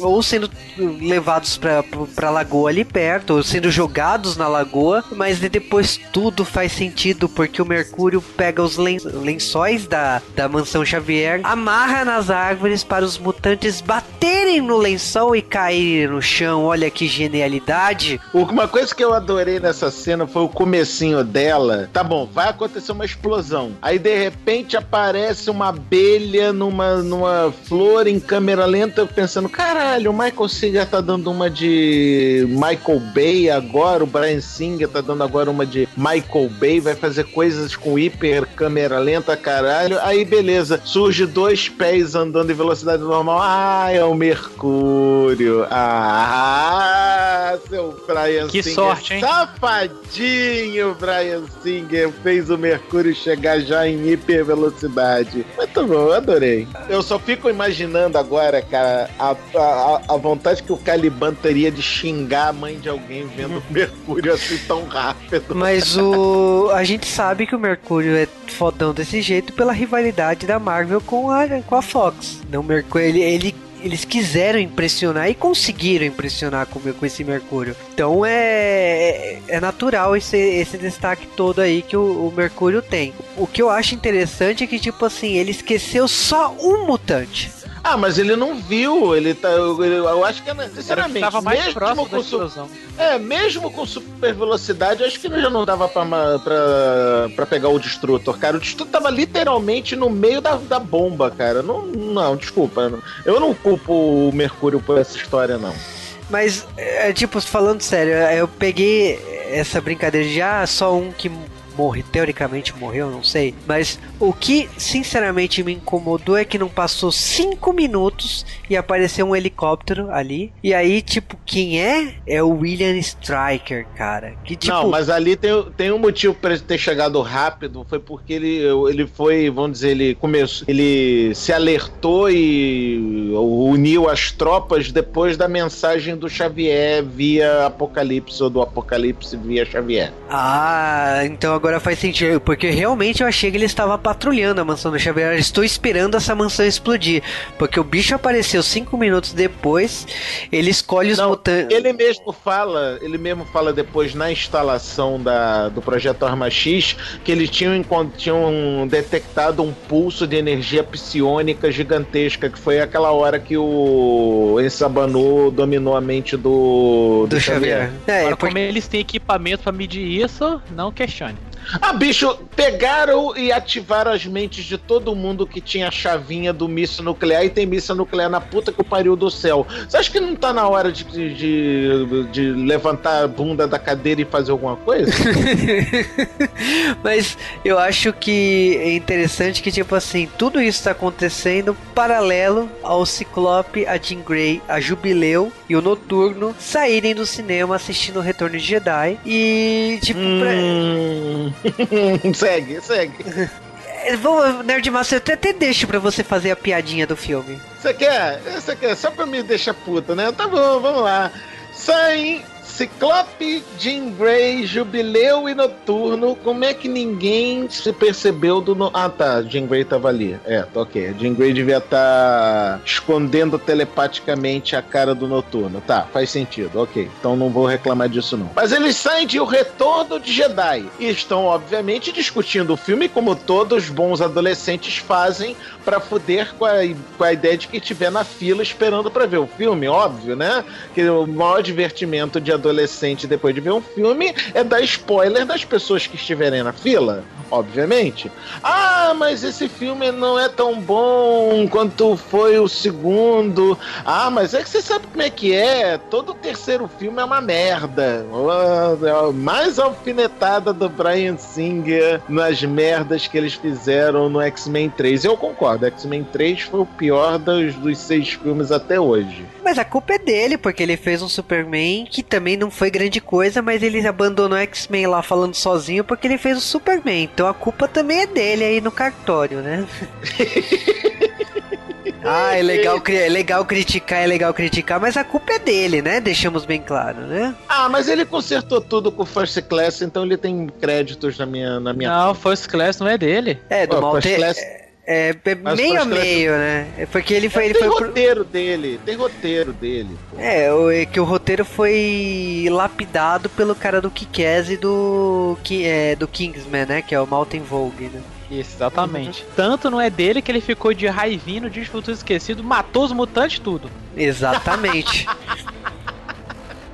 ou sendo levados pra, pra lagoa ali perto, ou sendo jogados na lagoa, mas depois tudo faz sentido porque o Mercúrio pega os lençóis da, da mansão Xavier, amarra nas árvores para os mutantes baterem no lençol e caírem no chão. Olha que genialidade! Uma coisa que eu adorei nessa cena foi o comecinho dela. Tá bom, vai acontecer uma explosão. Aí de repente aparece uma abelha numa, numa flor em câmera lenta, pensando: caralho, o Michael Singer tá dando uma de Michael Bay agora, o Brian Singer tá dando agora uma de Michael Bay, vai fazer coisas com hiper câmera lenta, caralho. Aí beleza, surge dois pés andando em velocidade normal. Ah, é o Mercúrio. Ah, seu Brian que Singer. Que sorte, hein? Safadinho, Brian Singer. Fez o Mercúrio chegar já em hiper velocidade. Muito bom, adorei. Eu só fico imaginando agora, cara, a, a, a vontade que o Caliban teria de xingar a mãe de alguém vendo o Mercúrio assim tão rápido. Mas o. A gente sabe que o Mercúrio é fodão desse jeito pela rivalidade da Marvel com a, com a Fox. Não, Mercúrio, ele, ele eles quiseram impressionar e conseguiram impressionar com, com esse Mercúrio. Então é, é natural esse, esse destaque todo aí que o, o Mercúrio tem. O que eu acho interessante é que, tipo assim, ele esqueceu só um mutante. Ah, mas ele não viu, ele tá. Eu, eu acho que, sinceramente, tava mais mesmo próximo com da su-. É, mesmo com super velocidade, eu acho que já não dava pra, ma- pra, pra pegar o Destrutor, cara. O Destrutor tava literalmente no meio da, da bomba, cara. Não, não desculpa. Eu não culpo o Mercúrio por essa história, não. Mas, é, tipo, falando sério, eu peguei essa brincadeira de ah, só um que morre, teoricamente morreu, não sei. Mas o que sinceramente me incomodou é que não passou cinco minutos e apareceu um helicóptero ali. E aí, tipo, quem é? É o William Striker, cara. Que tipo. Não, mas ali tem, tem um motivo pra ele ter chegado rápido, foi porque ele, ele foi, vamos dizer, ele começou, ele se alertou e uniu as tropas depois da mensagem do Xavier via Apocalipse ou do Apocalipse via Xavier. Ah, então agora faz sentido, porque realmente eu achei que ele estava patrulhando a mansão do Xavier. Eu Estou esperando essa mansão explodir, porque o bicho apareceu cinco minutos depois. Ele escolhe os mutantes. Ele mesmo fala, ele mesmo fala depois na instalação da, do projeto Arma X que eles tinham, tinham detectado um pulso de energia psionica gigantesca, que foi aquela hora que o Ensabanu dominou a mente do, Do Xavier. É, Agora, porque- como eles têm equipamento pra medir isso, não questione. Ah, bicho, pegaram e ativaram as mentes de todo mundo que tinha a chavinha do míssil nuclear e tem míssil nuclear na puta que o pariu do céu. Você acha que não tá na hora de, de, de levantar a bunda da cadeira e fazer alguma coisa? Mas eu acho que é interessante que, tipo assim, tudo isso tá acontecendo paralelo ao Ciclope, a Jean Grey, a Jubileu e o Noturno saírem do cinema assistindo o Retorno de Jedi. E, tipo, Hum. segue, segue. É, Vou, Nerdmaster, eu até, até deixo pra você fazer a piadinha do filme. Você quer? Você quer? Só pra me deixar puta, né? Tá bom, vamos lá. Saem Ciclope, Jean Grey, Jubileu e Noturno. Como é que ninguém se percebeu do. No... Ah, tá. Jean Grey tava ali. É, tá ok. Jean Grey devia estar escondendo telepaticamente a cara do Noturno. Tá, faz sentido. Ok. Então não vou reclamar disso, não. Mas eles saem de O Retorno de Jedi e estão, obviamente, discutindo o filme como todos bons adolescentes fazem pra fuder com a, com a ideia de que tiver na fila esperando pra ver o filme, óbvio, né? Que o maior divertimento de adolescente depois de ver um filme é dar spoiler das pessoas que estiverem na fila, obviamente. Ah, mas esse filme não é tão bom quanto foi o segundo. Ah, mas é que você sabe como é que é. Todo terceiro filme é uma merda. Ah, Mais alfinetada do Brian Singer nas merdas que eles fizeram no X-Men 3. Eu concordo, X-Men 3 foi o pior dos, dos seis filmes até hoje. Mas a culpa é dele, porque ele fez um Superman que também não foi grande coisa, mas ele abandonou o X-Men lá falando sozinho porque ele fez o Superman. Então a culpa também é dele aí no cartório, né? ah, é legal, é legal criticar, é legal criticar, mas a culpa é dele, né? Deixamos bem claro, né? Ah, mas ele consertou tudo com o First Class, então ele tem créditos na minha. Na minha Não, First Class não é dele. É, do Ó, mal First Class- É, é Mas meio a meio, né? É porque ele foi. Ele tem foi pro- roteiro dele, tem roteiro dele. pô. É, o- é que o roteiro foi lapidado pelo cara do Kick-Ass e do, Ki- é, do Kingsman, né? Que é o Malten Vogue, né? Isso, exatamente. Tanto não é dele que ele ficou de raivinho no Dia de Futuro Esquecido, matou os mutantes tudo. Exatamente.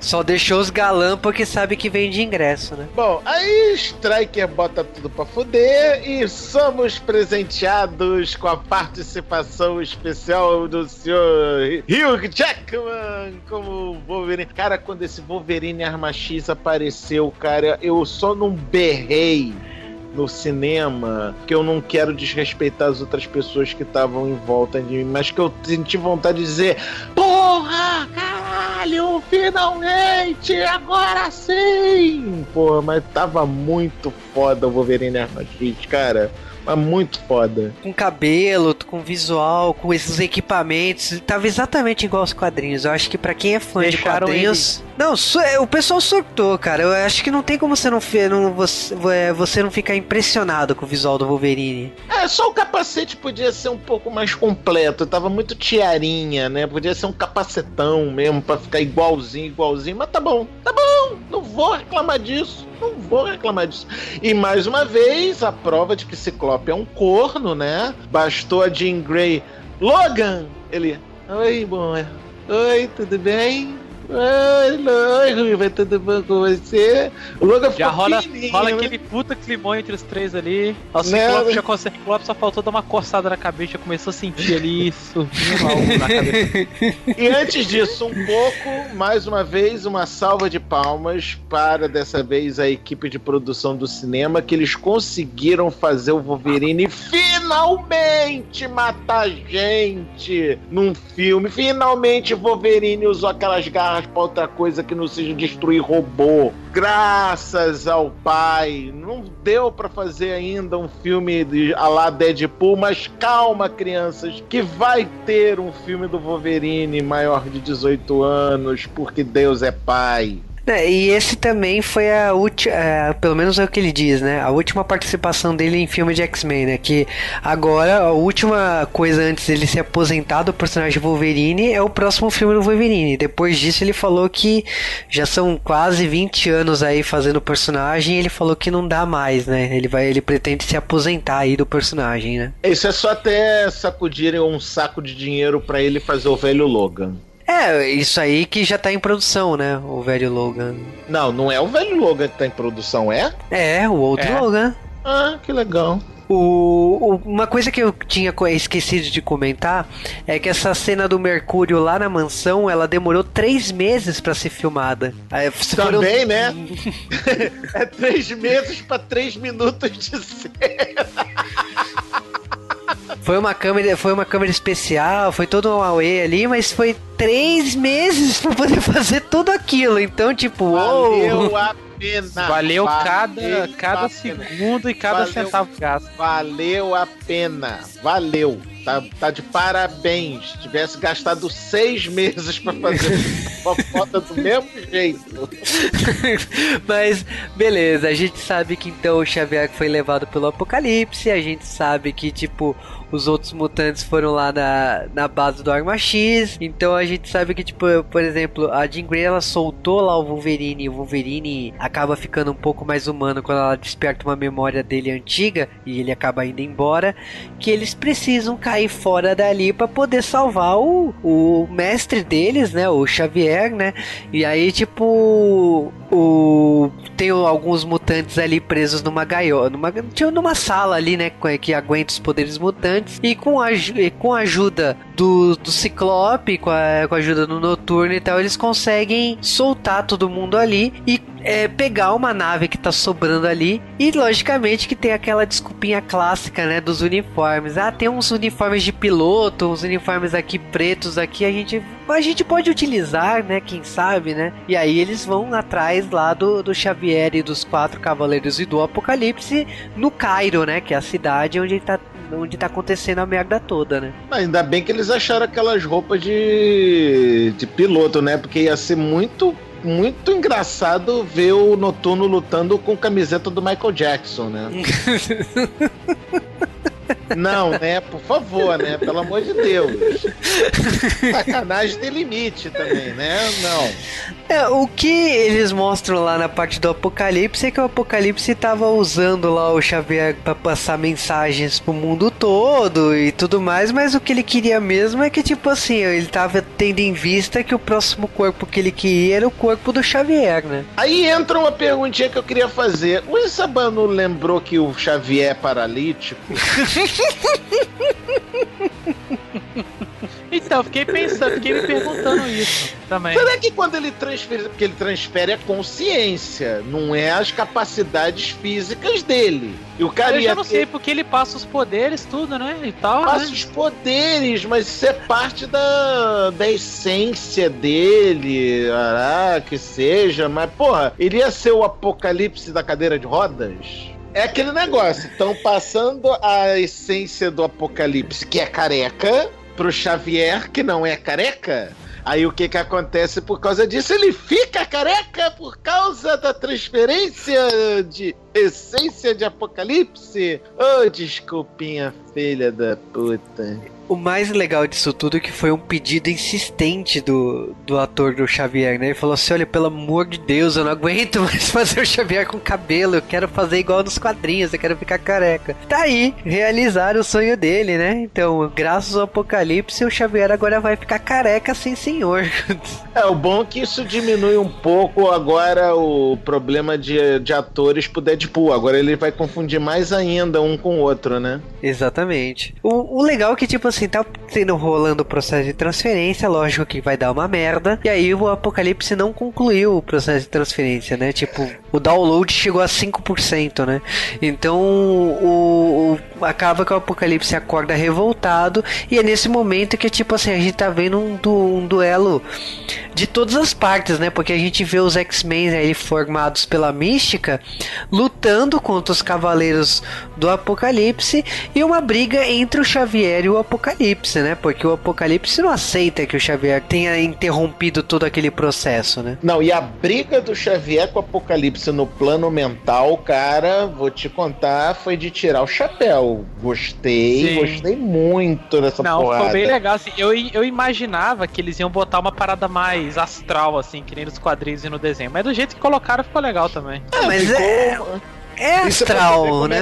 Só deixou os galã porque sabe que vem de ingresso, né? Bom, aí Striker bota tudo pra fuder e somos presenteados com a participação especial do senhor Hugh Jackman como Wolverine. Cara, quando esse Wolverine Arma X apareceu, cara, eu só não berrei no cinema que eu não quero desrespeitar as outras pessoas que estavam em volta de mim, mas que eu senti vontade de dizer: Porra, caralho, finalmente, agora sim! Porra, mas tava muito foda o Wolverine Arma X, cara. Mas muito foda. Com cabelo, com visual, com esses equipamentos. Tava exatamente igual aos quadrinhos. Eu acho que pra quem é fã de Deixaram quadrinhos. Não, é, o pessoal surtou, cara. Eu acho que não tem como você não, não você, é, você não ficar impressionado com o visual do Wolverine. É, só o capacete podia ser um pouco mais completo. Tava muito tiarinha, né? Podia ser um capacetão mesmo para ficar igualzinho, igualzinho. Mas tá bom, tá bom. Não vou reclamar disso. Não vou reclamar disso. E mais uma vez, a prova de que Ciclope é um corno, né? Bastou a Jean Grey. Logan! Ele. Oi, bom. Oi, tudo bem? Oi, oi, Ruiva, tudo bom com você? O Logan Já rola, rola né? aquele puta climão entre os três ali. O Ciclope já consegue. O só faltou dar uma coçada na cabeça, já começou a sentir ali surgindo algo na cabeça. E antes disso, um pouco, mais uma vez, uma salva de palmas para dessa vez a equipe de produção do cinema, que eles conseguiram fazer o Wolverine finalmente matar gente num filme. Finalmente o Wolverine usou aquelas garras para outra coisa que não seja destruir robô. Graças ao pai. Não deu para fazer ainda um filme de a lá Deadpool, mas calma, crianças, que vai ter um filme do Wolverine maior de 18 anos, porque Deus é pai. É, e esse também foi a última, é, pelo menos é o que ele diz, né? A última participação dele em filme de X-Men, né? Que agora a última coisa antes dele se aposentar do personagem Wolverine é o próximo filme do Wolverine. Depois disso ele falou que já são quase 20 anos aí fazendo o personagem e ele falou que não dá mais, né? Ele vai, ele pretende se aposentar aí do personagem, né? Isso é só até sacudirem um saco de dinheiro para ele fazer o velho Logan. É, isso aí que já tá em produção, né? O velho Logan. Não, não é o velho Logan que tá em produção, é? É, o outro é. Logan. Ah, que legal. O, o, uma coisa que eu tinha esquecido de comentar é que essa cena do Mercúrio lá na mansão, ela demorou três meses para ser filmada. Também, foram... né? é três meses para três minutos de cena. Foi uma câmera, foi uma câmera especial, foi todo um Huawei ali, mas foi três meses para poder fazer tudo aquilo. Então, tipo, Valeu uou. a pena. Valeu, valeu cada, cada segundo e cada valeu, centavo gasto. Valeu a pena. Valeu. Tá, tá de parabéns. Tivesse gastado seis meses para fazer uma foto do mesmo jeito. Mas, beleza, a gente sabe que então o Xavier foi levado pelo apocalipse, a gente sabe que, tipo, os outros mutantes foram lá na, na base do Arma X. Então a gente sabe que, tipo, por exemplo, a Jean Grey ela soltou lá o Wolverine. E o Wolverine acaba ficando um pouco mais humano quando ela desperta uma memória dele antiga e ele acaba indo embora. Que eles precisam cair fora dali para poder salvar o, o mestre deles, né? O Xavier, né? E aí, tipo, o tem alguns mutantes ali presos numa gaiola, numa, numa sala ali, né, que aguenta os poderes mutantes e com a, com a ajuda do, do Ciclope, com a, com a ajuda do Noturno e tal, eles conseguem soltar todo mundo ali e é, pegar uma nave que tá sobrando ali e logicamente que tem aquela desculpinha clássica, né, dos uniformes. Ah, tem uns uniformes de piloto, uns uniformes aqui pretos aqui, a gente a gente pode utilizar, né, quem sabe, né? E aí eles vão atrás lá do, do Xavier e dos quatro cavaleiros e do Apocalipse no Cairo, né, que é a cidade onde tá onde tá acontecendo a merda toda, né? Ainda bem que eles acharam aquelas roupas de, de piloto, né? Porque ia ser muito muito engraçado ver o Noturno lutando com camiseta do Michael Jackson, né? Não, né? Por favor, né? Pelo amor de Deus. Sacanagem tem limite também, né? Não. É, o que eles mostram lá na parte do Apocalipse é que o Apocalipse tava usando lá o Xavier para passar mensagens pro mundo todo e tudo mais, mas o que ele queria mesmo é que, tipo assim, ele tava tendo em vista que o próximo corpo que ele queria era o corpo do Xavier, né? Aí entra uma perguntinha que eu queria fazer. O Isabano lembrou que o Xavier é paralítico? Então, fiquei pensando, fiquei me perguntando isso também. Será que quando ele transfere, porque ele transfere a consciência, não é as capacidades físicas dele. E o cara eu já não ter... sei, porque ele passa os poderes, tudo, né? E tal. Passa né? os poderes, mas isso é parte da, da essência dele, ah, que seja. Mas, porra, ele ia ser o apocalipse da cadeira de rodas? É aquele negócio. Estão passando a essência do apocalipse, que é careca, pro Xavier, que não é careca. Aí o que que acontece por causa disso? Ele fica careca por causa da transferência de essência de apocalipse. Ô, oh, desculpinha, filha da puta. O mais legal disso tudo é que foi um pedido insistente do, do ator do Xavier, né? Ele falou assim: olha, pelo amor de Deus, eu não aguento mais fazer o Xavier com cabelo, eu quero fazer igual nos quadrinhos, eu quero ficar careca. Tá aí, realizar o sonho dele, né? Então, graças ao apocalipse, o Xavier agora vai ficar careca sem senhor. É, o bom é que isso diminui um pouco agora o problema de, de atores pro Deadpool. Agora ele vai confundir mais ainda um com o outro, né? Exatamente. O, o legal é que, tipo assim, tá sendo rolando o processo de transferência, lógico que vai dar uma merda. E aí o Apocalipse não concluiu o processo de transferência, né? Tipo, o download chegou a 5%, né? Então o, o acaba que o Apocalipse acorda revoltado. E é nesse momento que, tipo assim, a gente tá vendo um, du, um duelo de todas as partes, né? Porque a gente vê os X-Men aí formados pela mística lutando contra os Cavaleiros do Apocalipse e uma briga entre o Xavier e o Apocalipse, né? Porque o Apocalipse não aceita que o Xavier tenha interrompido todo aquele processo, né? Não, e a briga do Xavier com o Apocalipse no plano mental, cara, vou te contar, foi de tirar o chapéu. Gostei, Sim. gostei muito dessa não, porrada. Não, foi bem legal, assim, eu, eu imaginava que eles iam botar uma parada mais astral, assim, que nem nos quadrinhos e no desenho, mas do jeito que colocaram ficou legal também. É, mas ficou... é... É astral, né?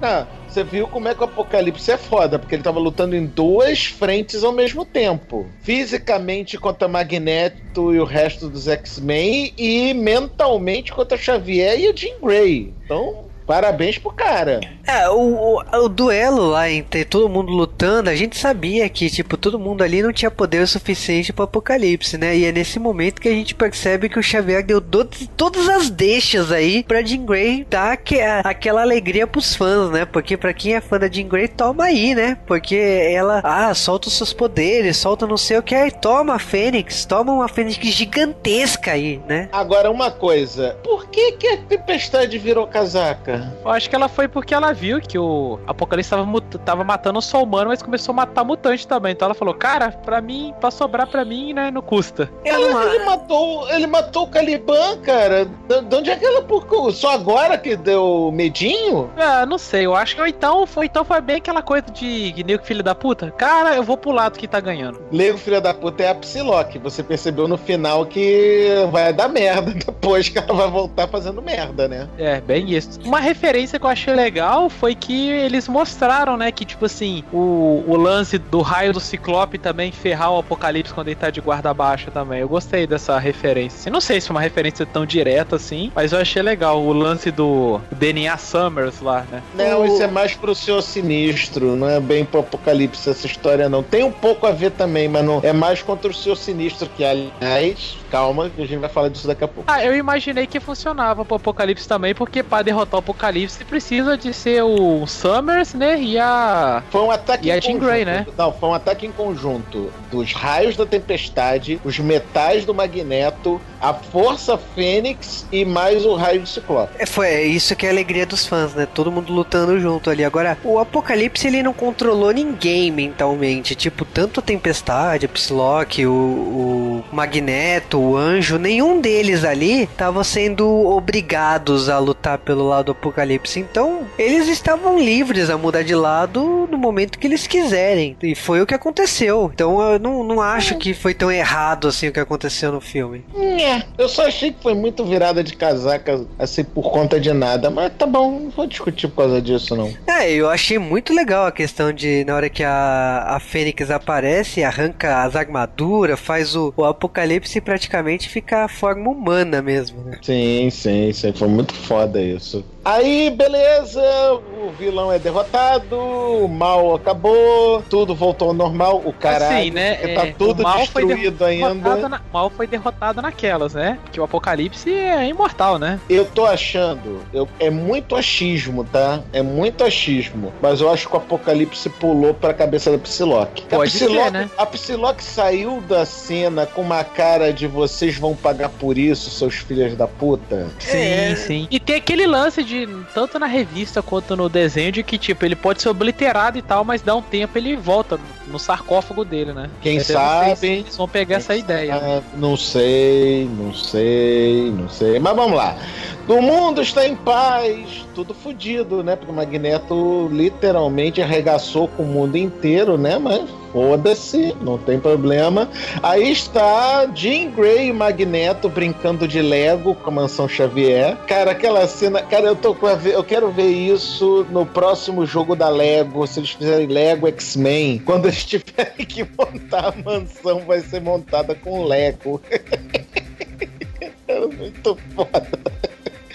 É você viu como é que o Apocalipse é foda, porque ele tava lutando em duas frentes ao mesmo tempo. Fisicamente contra Magneto e o resto dos X-Men e mentalmente contra Xavier e o Jean Grey. Então, Parabéns pro cara. É, o, o, o, duelo lá entre todo mundo lutando, a gente sabia que, tipo, todo mundo ali não tinha poder suficiente pro apocalipse, né? E é nesse momento que a gente percebe que o Xavier deu do, todas as deixas aí pra Jean Grey dar que, a, aquela alegria pros fãs, né? Porque pra quem é fã da Jean Grey, toma aí, né? Porque ela, ah, solta os seus poderes, solta não sei o que, aí toma a Fênix, toma uma Fênix gigantesca aí, né? Agora, uma coisa, por que que a Tempestade virou casaca? Eu acho que ela foi porque ela viu que o Apocalipse tava, tava matando só humano, mas começou a matar mutante também. Então ela falou, cara, pra mim, pra sobrar pra mim, né, não custa. Ela, ele matou, ele matou o Caliban, cara. De onde é que ela porcou? Só agora que deu medinho? É, não sei. Eu acho que então foi, então foi bem aquela coisa de Nego filho da puta. Cara, eu vou pro lado que tá ganhando. Nego filho da puta é a Psylocke. Você percebeu no final que vai dar merda depois que ela vai voltar fazendo merda, né? É, bem isso. Uma referência que eu achei legal foi que eles mostraram, né, que tipo assim, o, o lance do raio do Ciclope também ferrar o Apocalipse quando ele tá de guarda baixa também. Eu gostei dessa referência. Não sei se foi uma referência tão direta assim, mas eu achei legal o lance do DNA Summers lá, né? Não, isso é mais pro Senhor Sinistro, não é bem pro Apocalipse essa história não. Tem um pouco a ver também, mas não é mais contra o Senhor Sinistro que aliás, calma, que a gente vai falar disso daqui a pouco. Ah, eu imaginei que funcionava pro Apocalipse também, porque para derrotar o Apocalipse precisa de ser o Summers, né? E a. Foi um ataque e a Jean Grey, né? Não, foi um ataque em conjunto dos raios da tempestade, os metais do magneto, a força fênix e mais o raio do ciclope. É, foi é isso que é a alegria dos fãs, né? Todo mundo lutando junto ali. Agora, o Apocalipse ele não controlou ninguém mentalmente. Tipo, tanto a tempestade, a Psylocke, o, o Magneto, o Anjo, nenhum deles ali estavam sendo obrigados a lutar pelo lado Apocalipse. Então, eles estavam livres a mudar de lado no momento que eles quiserem. E foi o que aconteceu. Então, eu não, não acho que foi tão errado assim o que aconteceu no filme. É, eu só achei que foi muito virada de casaca, assim, por conta de nada. Mas tá bom, não vou discutir por causa disso, não. É, eu achei muito legal a questão de, na hora que a, a Fênix aparece, arranca as armaduras, faz o, o Apocalipse praticamente ficar a forma humana mesmo, né? Sim, sim, sim. Foi muito foda isso. Aí, beleza, o vilão é derrotado, o mal acabou, tudo voltou ao normal, o cara assim, né, tá é, tudo destruído ainda. Na, o mal foi derrotado naquelas, né? Que o apocalipse é imortal, né? Eu tô achando, eu, é muito achismo, tá? É muito achismo, mas eu acho que o apocalipse pulou pra cabeça da Psylocke. Pode a Psylocke, ser, né? A Psylocke saiu da cena com uma cara de vocês vão pagar por isso, seus filhos da puta. Sim, é. sim. E tem aquele lance de de, tanto na revista quanto no desenho, de que, tipo, ele pode ser obliterado e tal, mas dá um tempo ele volta no sarcófago dele, né? Quem sabe. Se eles vão pegar essa ideia. Né? Não sei, não sei, não sei. Mas vamos lá. O mundo está em paz, tudo fodido, né? Porque o Magneto literalmente arregaçou com o mundo inteiro, né? Mas foda-se, não tem problema. Aí está Jean Grey e Magneto brincando de Lego com a Mansão Xavier. Cara, aquela cena. Cara, eu tô com a, eu quero ver isso no próximo jogo da Lego. Se eles fizerem Lego X-Men, quando eles tiverem que montar a mansão, vai ser montada com Lego. Cara, muito foda.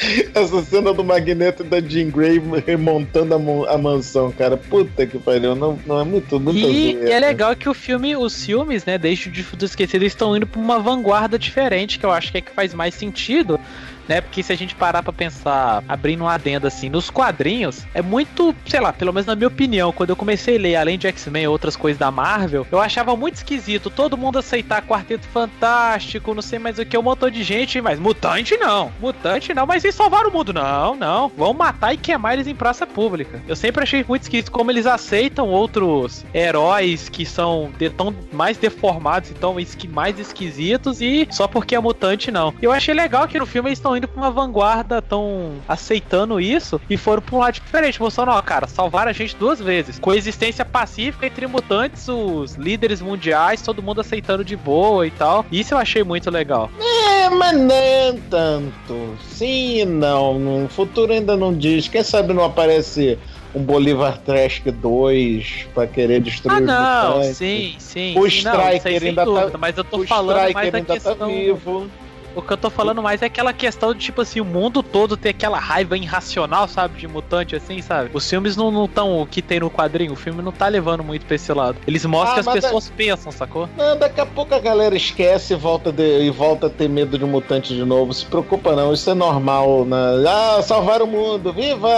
Essa cena do Magneto e da Jean Grey remontando a, a, mansão, cara. Puta que pariu. Não, não é muito, muito e, e, é legal que o filme, os filmes, né, desde o Fundo Esquecido, estão indo pra uma vanguarda diferente, que eu acho que é que faz mais sentido né? Porque se a gente parar pra pensar, abrindo um adendo assim, nos quadrinhos, é muito, sei lá, pelo menos na minha opinião, quando eu comecei a ler, além de X-Men e outras coisas da Marvel, eu achava muito esquisito todo mundo aceitar Quarteto Fantástico, não sei mais o que, um montão de gente, mas mutante não, mutante não, mas eles salvaram o mundo, não, não, vão matar e queimar eles em praça pública. Eu sempre achei muito esquisito como eles aceitam outros heróis que são de, tão mais deformados, então mais esquisitos, e só porque é mutante não. Eu achei legal que no filme eles estão indo pra uma vanguarda, tão aceitando isso e foram pra um lado diferente, mostrando, ó, cara, salvaram a gente duas vezes. Coexistência pacífica entre mutantes, os líderes mundiais, todo mundo aceitando de boa e tal. Isso eu achei muito legal. É, mas nem tanto. Sim e não. No futuro ainda não diz. Quem sabe não aparece um Bolivar Trash 2 pra querer destruir ah, não, mutantes. sim, sim. O Striker ainda tá dúvida, tá. Mas eu tô falando mais da ainda tá questão. Tá vivo. O que eu tô falando mais é aquela questão de, tipo assim, o mundo todo ter aquela raiva irracional, sabe? De mutante, assim, sabe? Os filmes não estão o que tem no quadrinho, o filme não tá levando muito pra esse lado. Eles mostram ah, que as pessoas pensam, sacou? Não, daqui a pouco a galera esquece e volta, de, e volta a ter medo de mutante de novo. Se preocupa não, isso é normal, né? Ah, salvar o mundo, viva!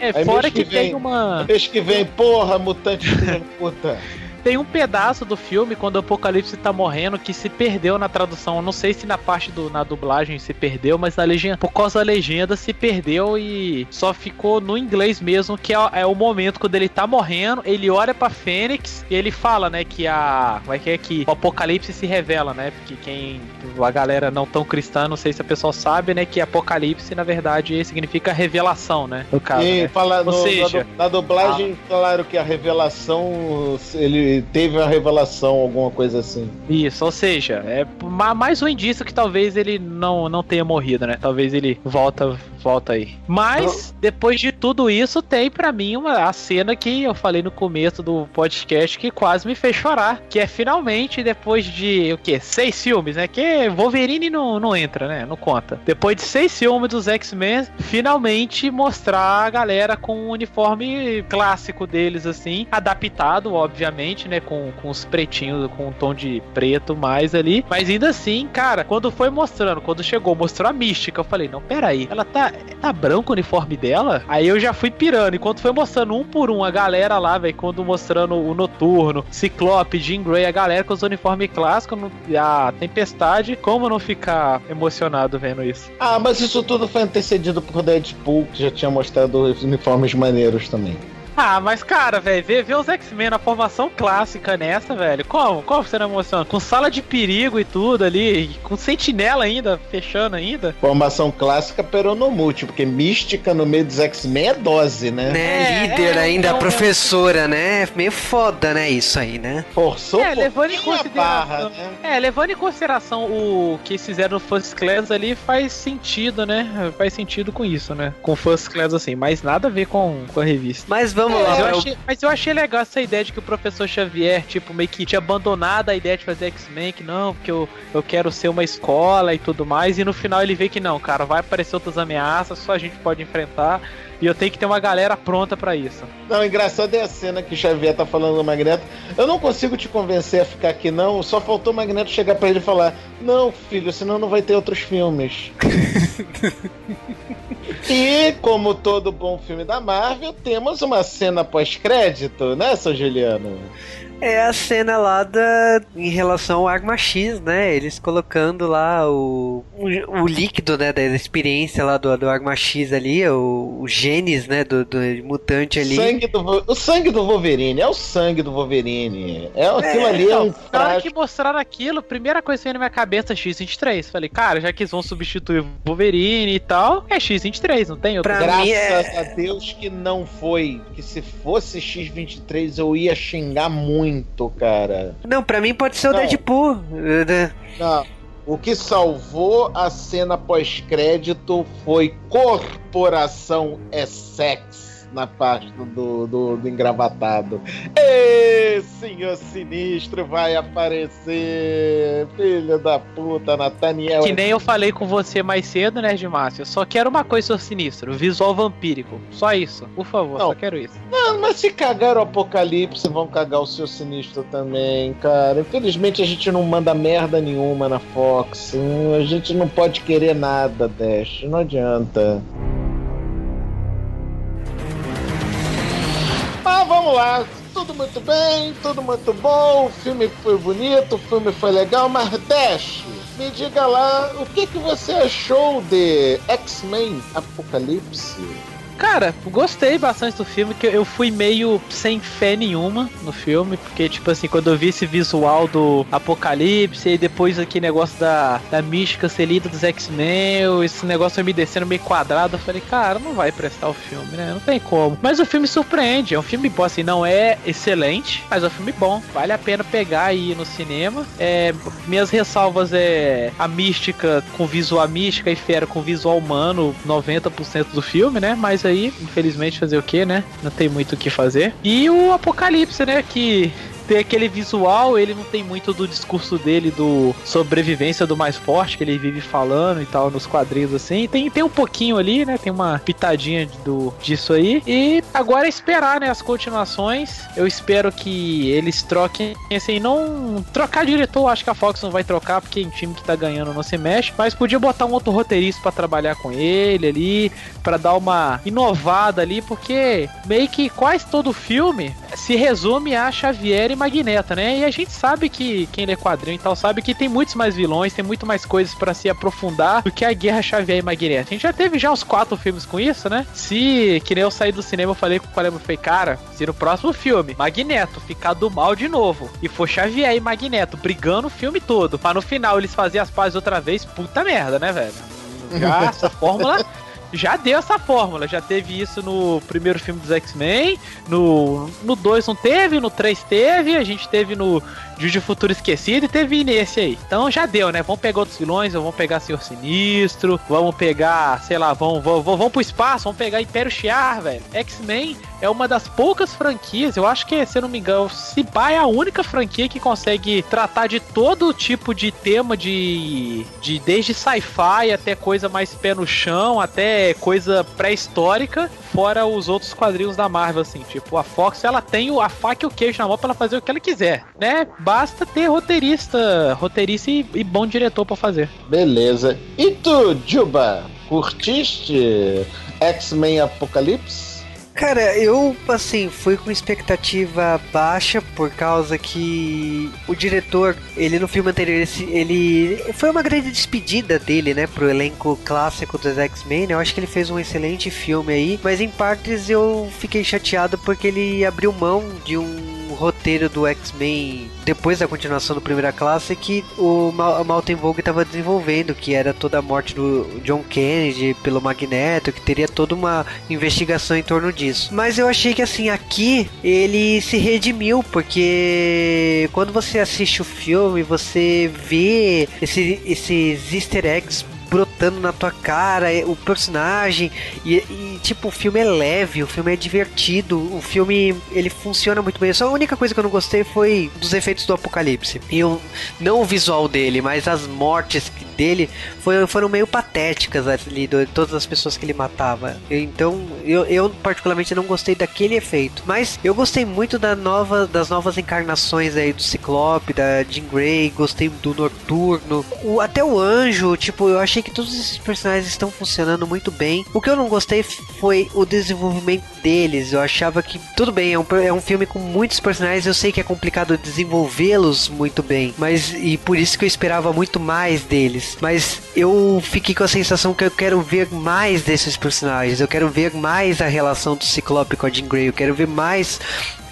É, Aí fora que, que vem, tem uma... Mês que vem, porra, mutante de puta. Tem um pedaço do filme quando o Apocalipse tá morrendo que se perdeu na tradução. Eu não sei se na parte do na dublagem se perdeu, mas na legenda, por causa da legenda se perdeu e só ficou no inglês mesmo, que é, é o momento quando ele tá morrendo, ele olha para Fênix e ele fala, né, que a como é que é que o Apocalipse se revela, né? Porque quem a galera não tão cristã, não sei se a pessoa sabe, né, que Apocalipse na verdade significa revelação, né? No caso, e né? fala, Ou no, seja, na, na dublagem, ah, claro que a revelação ele teve a revelação, alguma coisa assim. Isso, ou seja, é mais um indício que talvez ele não, não tenha morrido, né? Talvez ele volta volta aí. Mas, depois de tudo isso, tem para mim uma, a cena que eu falei no começo do podcast que quase me fez chorar. Que é finalmente, depois de o quê? Seis filmes, né? Que Wolverine não, não entra, né? Não conta. Depois de seis filmes dos X-Men, finalmente mostrar a galera com o uniforme clássico deles, assim, adaptado, obviamente, né? Com, com os pretinhos, com um tom de preto mais ali. Mas ainda assim, cara, quando foi mostrando, quando chegou, mostrou a mística, eu falei, não, peraí, ela tá tá, branco o uniforme dela? Aí eu já fui pirando. Enquanto foi mostrando um por um a galera lá, velho, quando mostrando o Noturno, Ciclope, Jean Grey, a galera com os uniformes clássicos, a Tempestade, como não ficar emocionado vendo isso? Ah, mas isso tudo foi antecedido por Deadpool, que já tinha mostrado os uniformes maneiros também. Ah, mas cara, velho, ver, ver os X-Men na formação clássica nessa, velho. Como? Qual você não emociona? Com sala de perigo e tudo ali, com sentinela ainda, fechando ainda. Formação clássica peronomútil, porque mística no meio dos X-Men é dose, né? Né, é, líder é, ainda, então, professora, né? Meio foda, né, isso aí, né? Forçou é, levando em consideração, barra, né? É, levando em consideração o que fizeram no First Class ali, faz sentido, né? Faz sentido com isso, né? Com First Class assim, mas nada a ver com, com a revista. Mas vamos vamos lá. Eu achei, mas eu achei legal essa ideia de que o professor Xavier, tipo, meio que tinha abandonado a ideia de fazer X-Men, que não, porque eu, eu quero ser uma escola e tudo mais, e no final ele vê que não, cara, vai aparecer outras ameaças, só a gente pode enfrentar. E eu tenho que ter uma galera pronta para isso. Não, engraçado é a cena que o Xavier tá falando do Magneto. Eu não consigo te convencer a ficar aqui, não. Só faltou o Magneto chegar para ele e falar: Não, filho, senão não vai ter outros filmes. e, como todo bom filme da Marvel, temos uma cena pós-crédito, né, seu Juliano? É a cena lá da em relação ao Arma X, né? Eles colocando lá o o, o líquido, né, da experiência lá do, do Arma X ali, o, o genes, né, do, do mutante ali. Sangue do, o sangue do Wolverine, é o sangue do Wolverine. É, aquilo é, ali então, é um Na hora que mostraram aquilo, primeira coisa que veio na minha cabeça, X-23. Falei, cara, já que eles vão substituir o Wolverine e tal, é X-23, não tem outro. Pra Graças é... a Deus que não foi, que se fosse X-23 eu ia xingar muito, cara. Não, pra mim pode ser o não. Deadpool. Não. O que salvou a cena pós-crédito foi Corporação Essex na parte do, do, do engravatado. Ê, senhor sinistro vai aparecer! Filho da puta, Nathaniel. Que nem eu falei com você mais cedo, né, Márcio? Eu só quero uma coisa, senhor sinistro: visual vampírico. Só isso, por favor, Não. só quero isso. Não, mas se cagar o apocalipse, vão cagar o seu sinistro também, cara. Infelizmente a gente não manda merda nenhuma na Fox. A gente não pode querer nada, Dash. Não adianta. Vamos lá, tudo muito bem, tudo muito bom, o filme foi bonito, o filme foi legal, mas Dash, me diga lá, o que, que você achou de X-Men Apocalipse? Cara, gostei bastante do filme, que eu fui meio sem fé nenhuma no filme, porque, tipo assim, quando eu vi esse visual do Apocalipse e depois aquele negócio da, da mística selida dos X-Men, esse negócio me descendo meio quadrado, eu falei, cara, não vai prestar o filme, né? Não tem como. Mas o filme surpreende, é um filme bom, assim, não é excelente, mas é um filme bom. Vale a pena pegar ir no cinema. É, minhas ressalvas é a mística com visual mística e fera com visual humano, 90% do filme, né? Mas aí, infelizmente, fazer o que, né? Não tem muito o que fazer. E o Apocalipse, né? Que tem aquele visual, ele não tem muito do discurso dele do sobrevivência do mais forte, que ele vive falando e tal nos quadrinhos assim. Tem, tem um pouquinho ali, né? Tem uma pitadinha do, disso aí. E agora é esperar, né? As continuações. Eu espero que eles troquem, assim, não. Trocar diretor, acho que a Fox não vai trocar, porque em time que tá ganhando não se mexe. Mas podia botar um outro roteirista para trabalhar com ele ali, para dar uma inovada ali, porque meio que quase todo filme se resume a Xavier e Magneto, né? E a gente sabe que quem lê quadrinho e tal sabe que tem muitos mais vilões, tem muito mais coisas para se aprofundar do que a Guerra Xavier e Magneto. A gente já teve já uns quatro filmes com isso, né? Se, que nem eu saí do cinema, eu falei com o colega, eu falei, cara, se no próximo filme Magneto ficar do mal de novo e for Xavier e Magneto brigando o filme todo, para no final eles fazerem as pazes outra vez, puta merda, né, velho? Já essa fórmula já deu essa fórmula. Já teve isso no primeiro filme dos X-Men. No 2 no não teve, no 3 teve, a gente teve no Juju Futuro Esquecido e teve nesse aí. Então já deu, né? Vamos pegar outros vilões, vamos pegar Senhor Sinistro, vamos pegar, sei lá, vamos, vamos, vamos pro espaço, vamos pegar Império Shiar, velho. X-Men é uma das poucas franquias, eu acho que, se eu não me engano, se é a única franquia que consegue tratar de todo tipo de tema de, de desde sci-fi até coisa mais pé no chão, até coisa pré-histórica, fora os outros quadrinhos da Marvel, assim. Tipo, a Fox, ela tem a faca e o queijo na mão pra ela fazer o que ela quiser, né? Basta ter roteirista, roteirista e, e bom diretor para fazer. Beleza. E tu, Juba, curtiste X-Men Apocalipse? Cara, eu, assim, fui com expectativa baixa por causa que o diretor, ele no filme anterior, ele foi uma grande despedida dele, né, pro elenco clássico dos X-Men. Eu acho que ele fez um excelente filme aí, mas em partes eu fiquei chateado porque ele abriu mão de um roteiro do X-Men depois da continuação do Primeira Classe que o Malten Vogue estava desenvolvendo, que era toda a morte do John Kennedy pelo Magneto, que teria toda uma investigação em torno disso. Mas eu achei que assim, aqui ele se redimiu, porque quando você assiste o filme, você vê esse, esses easter eggs brotando na tua cara, é, o personagem e, e, tipo o filme é leve, o filme é divertido, o filme ele funciona muito bem. Só a única coisa que eu não gostei foi dos efeitos do Apocalipse. E não o visual dele, mas as mortes dele foram, foram meio patéticas ali, de todas as pessoas que ele matava. Então, eu, eu particularmente não gostei daquele efeito. Mas eu gostei muito da nova, das novas encarnações aí do Ciclope, da Jean Grey, gostei do Noturno. O, até o Anjo, tipo, eu achei que todos esses personagens estão funcionando muito bem. O que eu não gostei foi o desenvolvimento deles. Eu achava que, tudo bem, é um, é um filme com muitos personagens, eu sei que é complicado desenvolvê-los muito bem, mas e por isso que eu esperava muito mais deles. Mas eu fiquei com a sensação que eu quero ver mais desses personagens, eu quero ver mais a relação do Ciclope com a Jean Grey, eu quero ver mais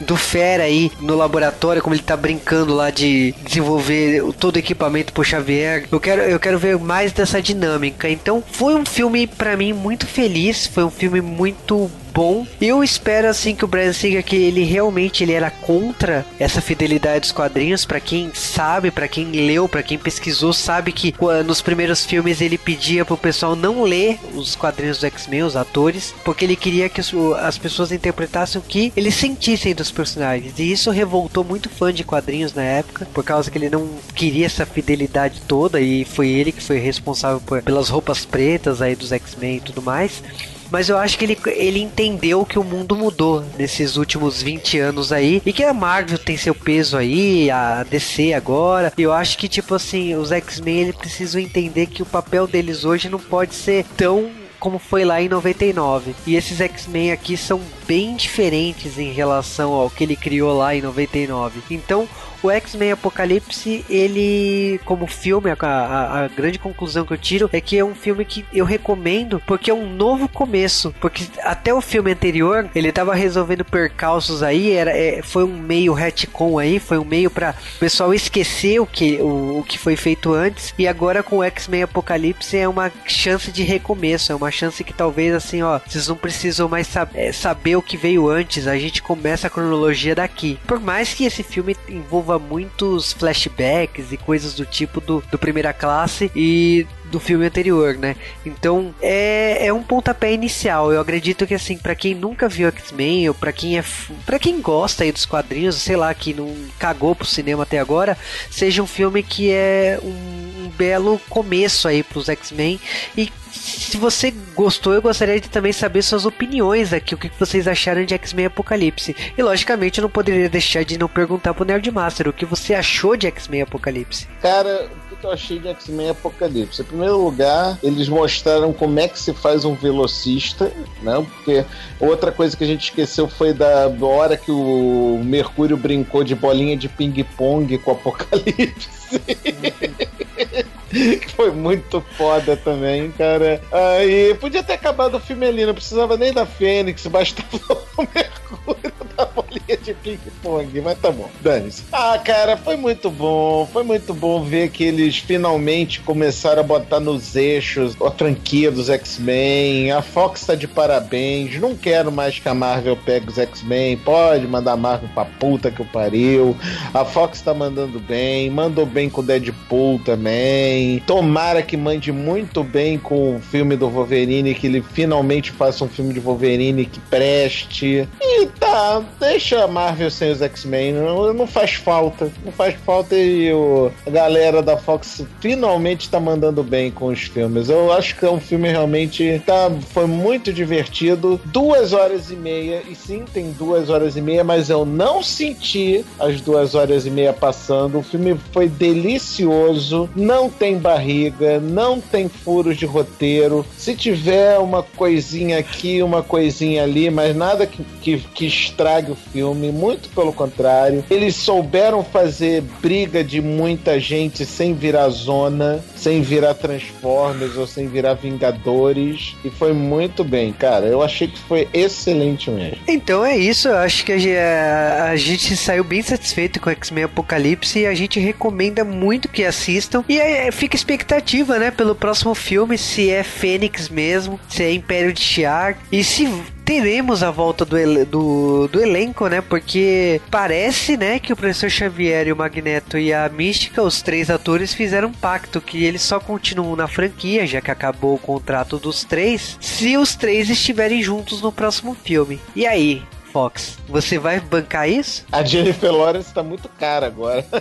do Fera aí no laboratório, como ele tá brincando lá de desenvolver todo o equipamento pro Xavier. Eu quero, eu quero ver mais dessa dinâmica. Então, foi um filme para mim muito feliz, foi um filme muito bom. Eu espero assim que o Brian Singer que ele realmente ele era contra essa fidelidade dos quadrinhos. Para quem sabe, para quem leu, para quem pesquisou, sabe que nos primeiros filmes ele pedia pro pessoal não ler os quadrinhos do X-Men, os atores, porque ele queria que as pessoas interpretassem o que eles sentissem dos personagens. E isso revoltou muito fã de quadrinhos na época, por causa que ele não queria essa fidelidade toda e foi ele que foi responsável por, pelas roupas pretas aí dos X-Men e tudo mais mas eu acho que ele, ele entendeu que o mundo mudou nesses últimos 20 anos aí e que a Marvel tem seu peso aí, a DC agora. Eu acho que, tipo assim, os X-Men eles precisam entender que o papel deles hoje não pode ser tão como foi lá em 99. E esses X-Men aqui são bem diferentes em relação ao que ele criou lá em 99. Então, o X-Men Apocalipse, ele, como filme, a, a, a, grande conclusão que eu tiro é que é um filme que eu recomendo porque é um novo começo. Porque até o filme anterior, ele tava resolvendo percalços aí, era, é, foi um meio retcon aí, foi um meio para o pessoal esquecer o que, o, o que foi feito antes. E agora com o X-Men Apocalipse é uma chance de recomeço, é uma chance que talvez assim, ó, vocês não precisam mais sab é, saber o que veio antes, a gente começa a cronologia daqui. Por mais que esse filme envolva muitos flashbacks e coisas do tipo do, do Primeira Classe e do filme anterior, né? Então é, é um pontapé inicial. Eu acredito que assim, para quem nunca viu X-Men ou para quem é para quem gosta aí dos quadrinhos, sei lá, que não cagou pro cinema até agora, seja um filme que é um, um belo começo aí pros X-Men e se você gostou, eu gostaria de também saber suas opiniões aqui, o que vocês acharam de X-Men Apocalipse. E logicamente eu não poderia deixar de não perguntar pro Nerdmaster o que você achou de X-Men Apocalipse. Cara, o que eu achei de X-Men Apocalipse? Primeiro lugar, eles mostraram como é que se faz um velocista, né? Porque outra coisa que a gente esqueceu foi da hora que o Mercúrio brincou de bolinha de ping-pong com o Apocalipse. foi muito foda também, cara. Aí podia ter acabado o filme ali, não precisava nem da Fênix, bastava o Mercúrio da bolinha de ping-pong, mas tá bom, dane-se. Ah, cara, foi muito bom, foi muito bom ver que eles finalmente começaram a botar nos eixos a franquia dos X-Men. A Fox tá de parabéns, não quero mais que a Marvel pegue os X-Men, pode mandar a Marvel pra puta que o pariu. A Fox tá mandando bem, mandou bem com o Deadpool também. Tomara que mande muito bem com o filme do Wolverine, que ele finalmente faça um filme de Wolverine que preste. E tá, deixa a Marvel sem os X-Men. Não, não, faz falta. Não faz falta e o, a galera da Fox finalmente tá mandando bem com os filmes. Eu acho que é um filme realmente tá, foi muito divertido. Duas horas e meia. E sim, tem duas horas e meia, mas eu não senti as duas horas e meia passando. O filme foi delicioso. Não tem barriga, não tem furos de roteiro. Se tiver uma coisinha aqui, uma coisinha ali, mas nada que, que, que estrague o filme, muito pelo contrário. Eles souberam fazer briga de muita gente sem virar zona, sem virar Transformers ou sem virar Vingadores. E foi muito bem, cara. Eu achei que foi excelente mesmo. Então é isso. Eu acho que a, a gente saiu bem satisfeito com X-Men Apocalipse e a gente recomenda muito que assistam. E é, fica expectativa, né, pelo próximo filme, se é Fênix mesmo, se é Império de Shi'ar e se teremos a volta do, do, do, elenco, né? Porque parece, né, que o Professor Xavier e o Magneto e a Mística, os três atores, fizeram um pacto que eles só continuam na franquia, já que acabou o contrato dos três, se os três estiverem juntos no próximo filme. E aí, Fox. Você vai bancar isso? A Jennifer Lawrence tá muito cara agora.